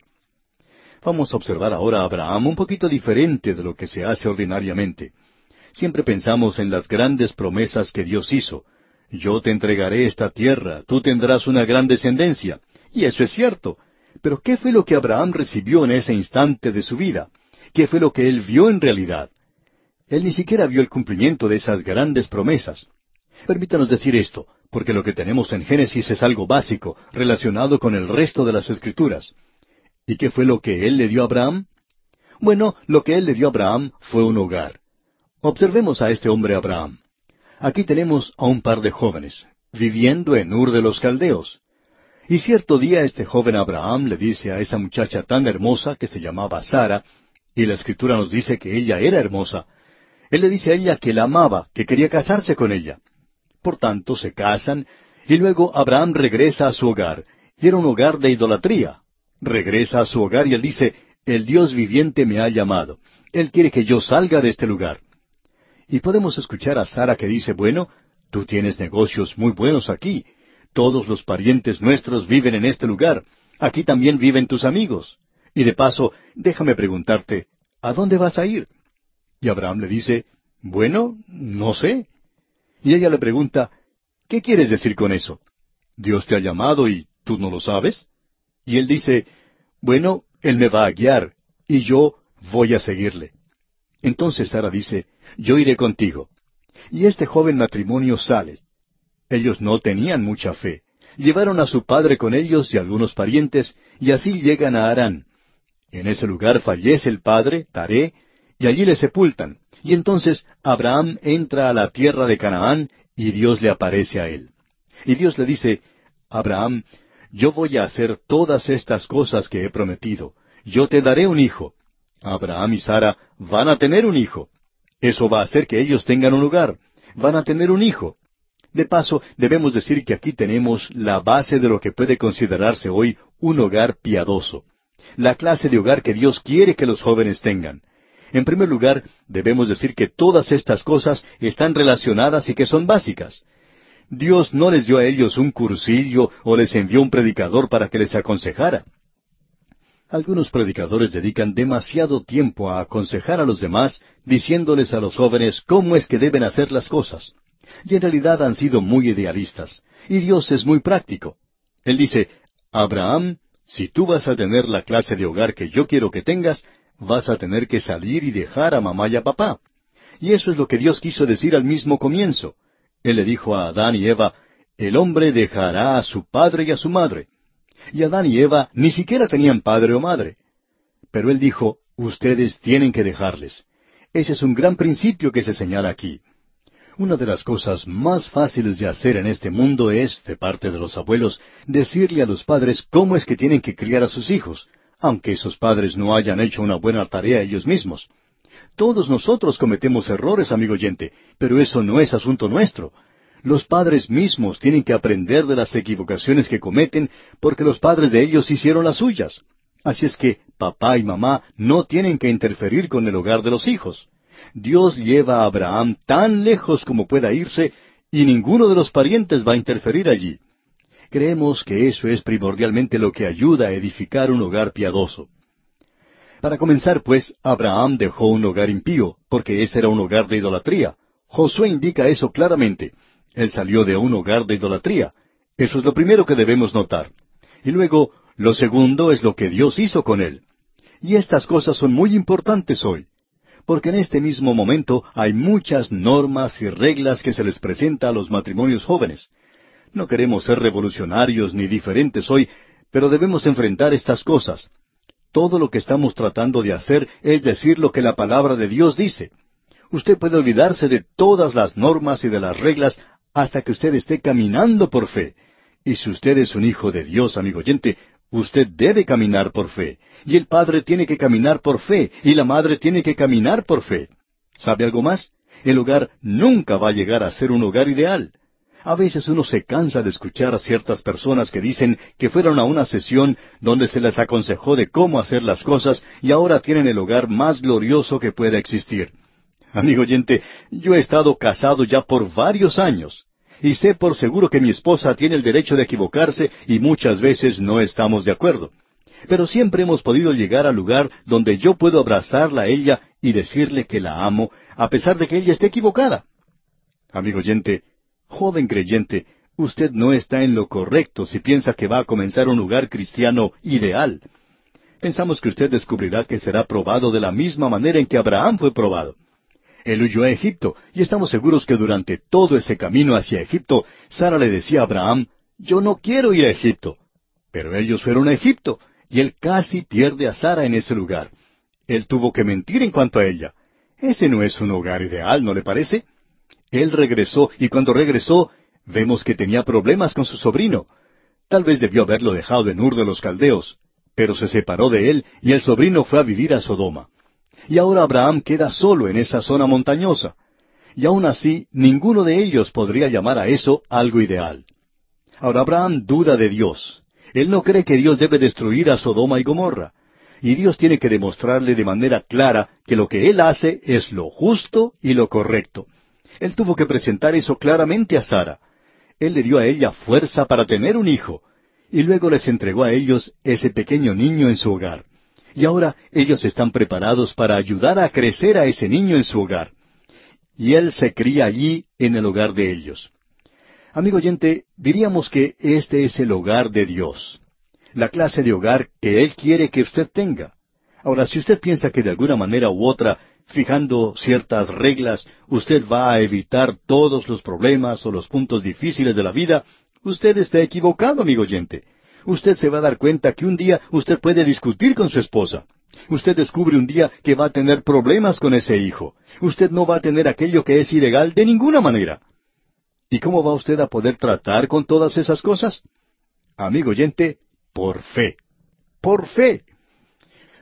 Vamos a observar ahora a Abraham un poquito diferente de lo que se hace ordinariamente. Siempre pensamos en las grandes promesas que Dios hizo, yo te entregaré esta tierra, tú tendrás una gran descendencia. Y eso es cierto. Pero ¿qué fue lo que Abraham recibió en ese instante de su vida? ¿Qué fue lo que él vio en realidad? Él ni siquiera vio el cumplimiento de esas grandes promesas. Permítanos decir esto, porque lo que tenemos en Génesis es algo básico, relacionado con el resto de las Escrituras. ¿Y qué fue lo que él le dio a Abraham? Bueno, lo que él le dio a Abraham fue un hogar. Observemos a este hombre Abraham. Aquí tenemos a un par de jóvenes, viviendo en Ur de los Caldeos. Y cierto día este joven Abraham le dice a esa muchacha tan hermosa que se llamaba Sara, y la escritura nos dice que ella era hermosa, él le dice a ella que la amaba, que quería casarse con ella. Por tanto, se casan, y luego Abraham regresa a su hogar, y era un hogar de idolatría. Regresa a su hogar y él dice, el Dios viviente me ha llamado. Él quiere que yo salga de este lugar. Y podemos escuchar a Sara que dice, bueno, tú tienes negocios muy buenos aquí. Todos los parientes nuestros viven en este lugar. Aquí también viven tus amigos. Y de paso, déjame preguntarte, ¿a dónde vas a ir? Y Abraham le dice, bueno, no sé. Y ella le pregunta, ¿qué quieres decir con eso? ¿Dios te ha llamado y tú no lo sabes? Y él dice, bueno, Él me va a guiar, y yo voy a seguirle. Entonces Sara dice, yo iré contigo. Y este joven matrimonio sale. Ellos no tenían mucha fe. Llevaron a su padre con ellos y algunos parientes, y así llegan a Harán. En ese lugar fallece el padre, Taré, y allí le sepultan. Y entonces Abraham entra a la tierra de Canaán, y Dios le aparece a él. Y Dios le dice, Abraham, yo voy a hacer todas estas cosas que he prometido. Yo te daré un hijo. Abraham y Sara van a tener un hijo. Eso va a hacer que ellos tengan un lugar. Van a tener un hijo. De paso, debemos decir que aquí tenemos la base de lo que puede considerarse hoy un hogar piadoso. La clase de hogar que Dios quiere que los jóvenes tengan. En primer lugar, debemos decir que todas estas cosas están relacionadas y que son básicas. Dios no les dio a ellos un cursillo o les envió un predicador para que les aconsejara. Algunos predicadores dedican demasiado tiempo a aconsejar a los demás, diciéndoles a los jóvenes cómo es que deben hacer las cosas. Y en realidad han sido muy idealistas. Y Dios es muy práctico. Él dice, Abraham, si tú vas a tener la clase de hogar que yo quiero que tengas, vas a tener que salir y dejar a mamá y a papá. Y eso es lo que Dios quiso decir al mismo comienzo. Él le dijo a Adán y Eva, el hombre dejará a su padre y a su madre. Y Adán y Eva ni siquiera tenían padre o madre. Pero él dijo, ustedes tienen que dejarles. Ese es un gran principio que se señala aquí. Una de las cosas más fáciles de hacer en este mundo es, de parte de los abuelos, decirle a los padres cómo es que tienen que criar a sus hijos, aunque esos padres no hayan hecho una buena tarea ellos mismos. Todos nosotros cometemos errores, amigo oyente, pero eso no es asunto nuestro. Los padres mismos tienen que aprender de las equivocaciones que cometen porque los padres de ellos hicieron las suyas. Así es que papá y mamá no tienen que interferir con el hogar de los hijos. Dios lleva a Abraham tan lejos como pueda irse y ninguno de los parientes va a interferir allí. Creemos que eso es primordialmente lo que ayuda a edificar un hogar piadoso. Para comenzar, pues, Abraham dejó un hogar impío, porque ese era un hogar de idolatría. Josué indica eso claramente. Él salió de un hogar de idolatría. Eso es lo primero que debemos notar. Y luego, lo segundo es lo que Dios hizo con él. Y estas cosas son muy importantes hoy porque en este mismo momento hay muchas normas y reglas que se les presenta a los matrimonios jóvenes. No queremos ser revolucionarios ni diferentes hoy, pero debemos enfrentar estas cosas. Todo lo que estamos tratando de hacer es decir lo que la palabra de Dios dice. Usted puede olvidarse de todas las normas y de las reglas hasta que usted esté caminando por fe. Y si usted es un hijo de Dios, amigo oyente, Usted debe caminar por fe. Y el padre tiene que caminar por fe. Y la madre tiene que caminar por fe. ¿Sabe algo más? El hogar nunca va a llegar a ser un hogar ideal. A veces uno se cansa de escuchar a ciertas personas que dicen que fueron a una sesión donde se les aconsejó de cómo hacer las cosas y ahora tienen el hogar más glorioso que pueda existir. Amigo oyente, yo he estado casado ya por varios años y sé por seguro que mi esposa tiene el derecho de equivocarse y muchas veces no estamos de acuerdo. Pero siempre hemos podido llegar al lugar donde yo puedo abrazarla a ella y decirle que la amo, a pesar de que ella esté equivocada. Amigo oyente, joven creyente, usted no está en lo correcto si piensa que va a comenzar un lugar cristiano ideal. Pensamos que usted descubrirá que será probado de la misma manera en que Abraham fue probado. Él huyó a Egipto, y estamos seguros que durante todo ese camino hacia Egipto, Sara le decía a Abraham, Yo no quiero ir a Egipto. Pero ellos fueron a Egipto, y él casi pierde a Sara en ese lugar. Él tuvo que mentir en cuanto a ella. Ese no es un hogar ideal, ¿no le parece? Él regresó, y cuando regresó, vemos que tenía problemas con su sobrino. Tal vez debió haberlo dejado en Ur de los Caldeos, pero se separó de él, y el sobrino fue a vivir a Sodoma. Y ahora Abraham queda solo en esa zona montañosa. Y aún así, ninguno de ellos podría llamar a eso algo ideal. Ahora Abraham duda de Dios. Él no cree que Dios debe destruir a Sodoma y Gomorra. Y Dios tiene que demostrarle de manera clara que lo que Él hace es lo justo y lo correcto. Él tuvo que presentar eso claramente a Sara. Él le dio a ella fuerza para tener un hijo, y luego les entregó a ellos ese pequeño niño en su hogar. Y ahora ellos están preparados para ayudar a crecer a ese niño en su hogar. Y él se cría allí en el hogar de ellos. Amigo oyente, diríamos que este es el hogar de Dios. La clase de hogar que Él quiere que usted tenga. Ahora, si usted piensa que de alguna manera u otra, fijando ciertas reglas, usted va a evitar todos los problemas o los puntos difíciles de la vida, usted está equivocado, amigo oyente usted se va a dar cuenta que un día usted puede discutir con su esposa. Usted descubre un día que va a tener problemas con ese hijo. Usted no va a tener aquello que es ilegal de ninguna manera. ¿Y cómo va usted a poder tratar con todas esas cosas? Amigo oyente, por fe. Por fe.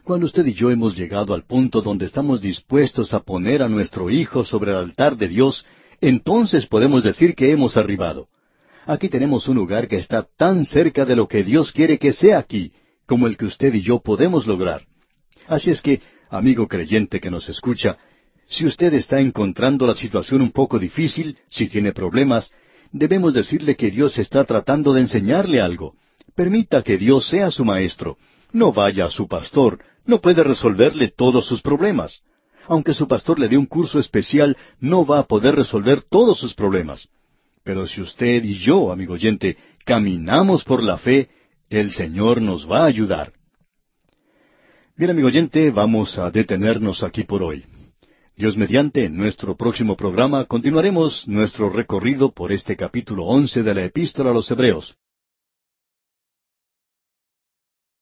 Cuando usted y yo hemos llegado al punto donde estamos dispuestos a poner a nuestro hijo sobre el altar de Dios, entonces podemos decir que hemos arribado. Aquí tenemos un lugar que está tan cerca de lo que Dios quiere que sea aquí, como el que usted y yo podemos lograr. Así es que, amigo creyente que nos escucha, si usted está encontrando la situación un poco difícil, si tiene problemas, debemos decirle que Dios está tratando de enseñarle algo. Permita que Dios sea su maestro. No vaya a su pastor, no puede resolverle todos sus problemas. Aunque su pastor le dé un curso especial, no va a poder resolver todos sus problemas. Pero si usted y yo, amigo oyente, caminamos por la fe, el Señor nos va a ayudar. Bien, amigo oyente, vamos a detenernos aquí por hoy. Dios mediante, nuestro próximo programa continuaremos nuestro recorrido por este capítulo once de la Epístola a los Hebreos.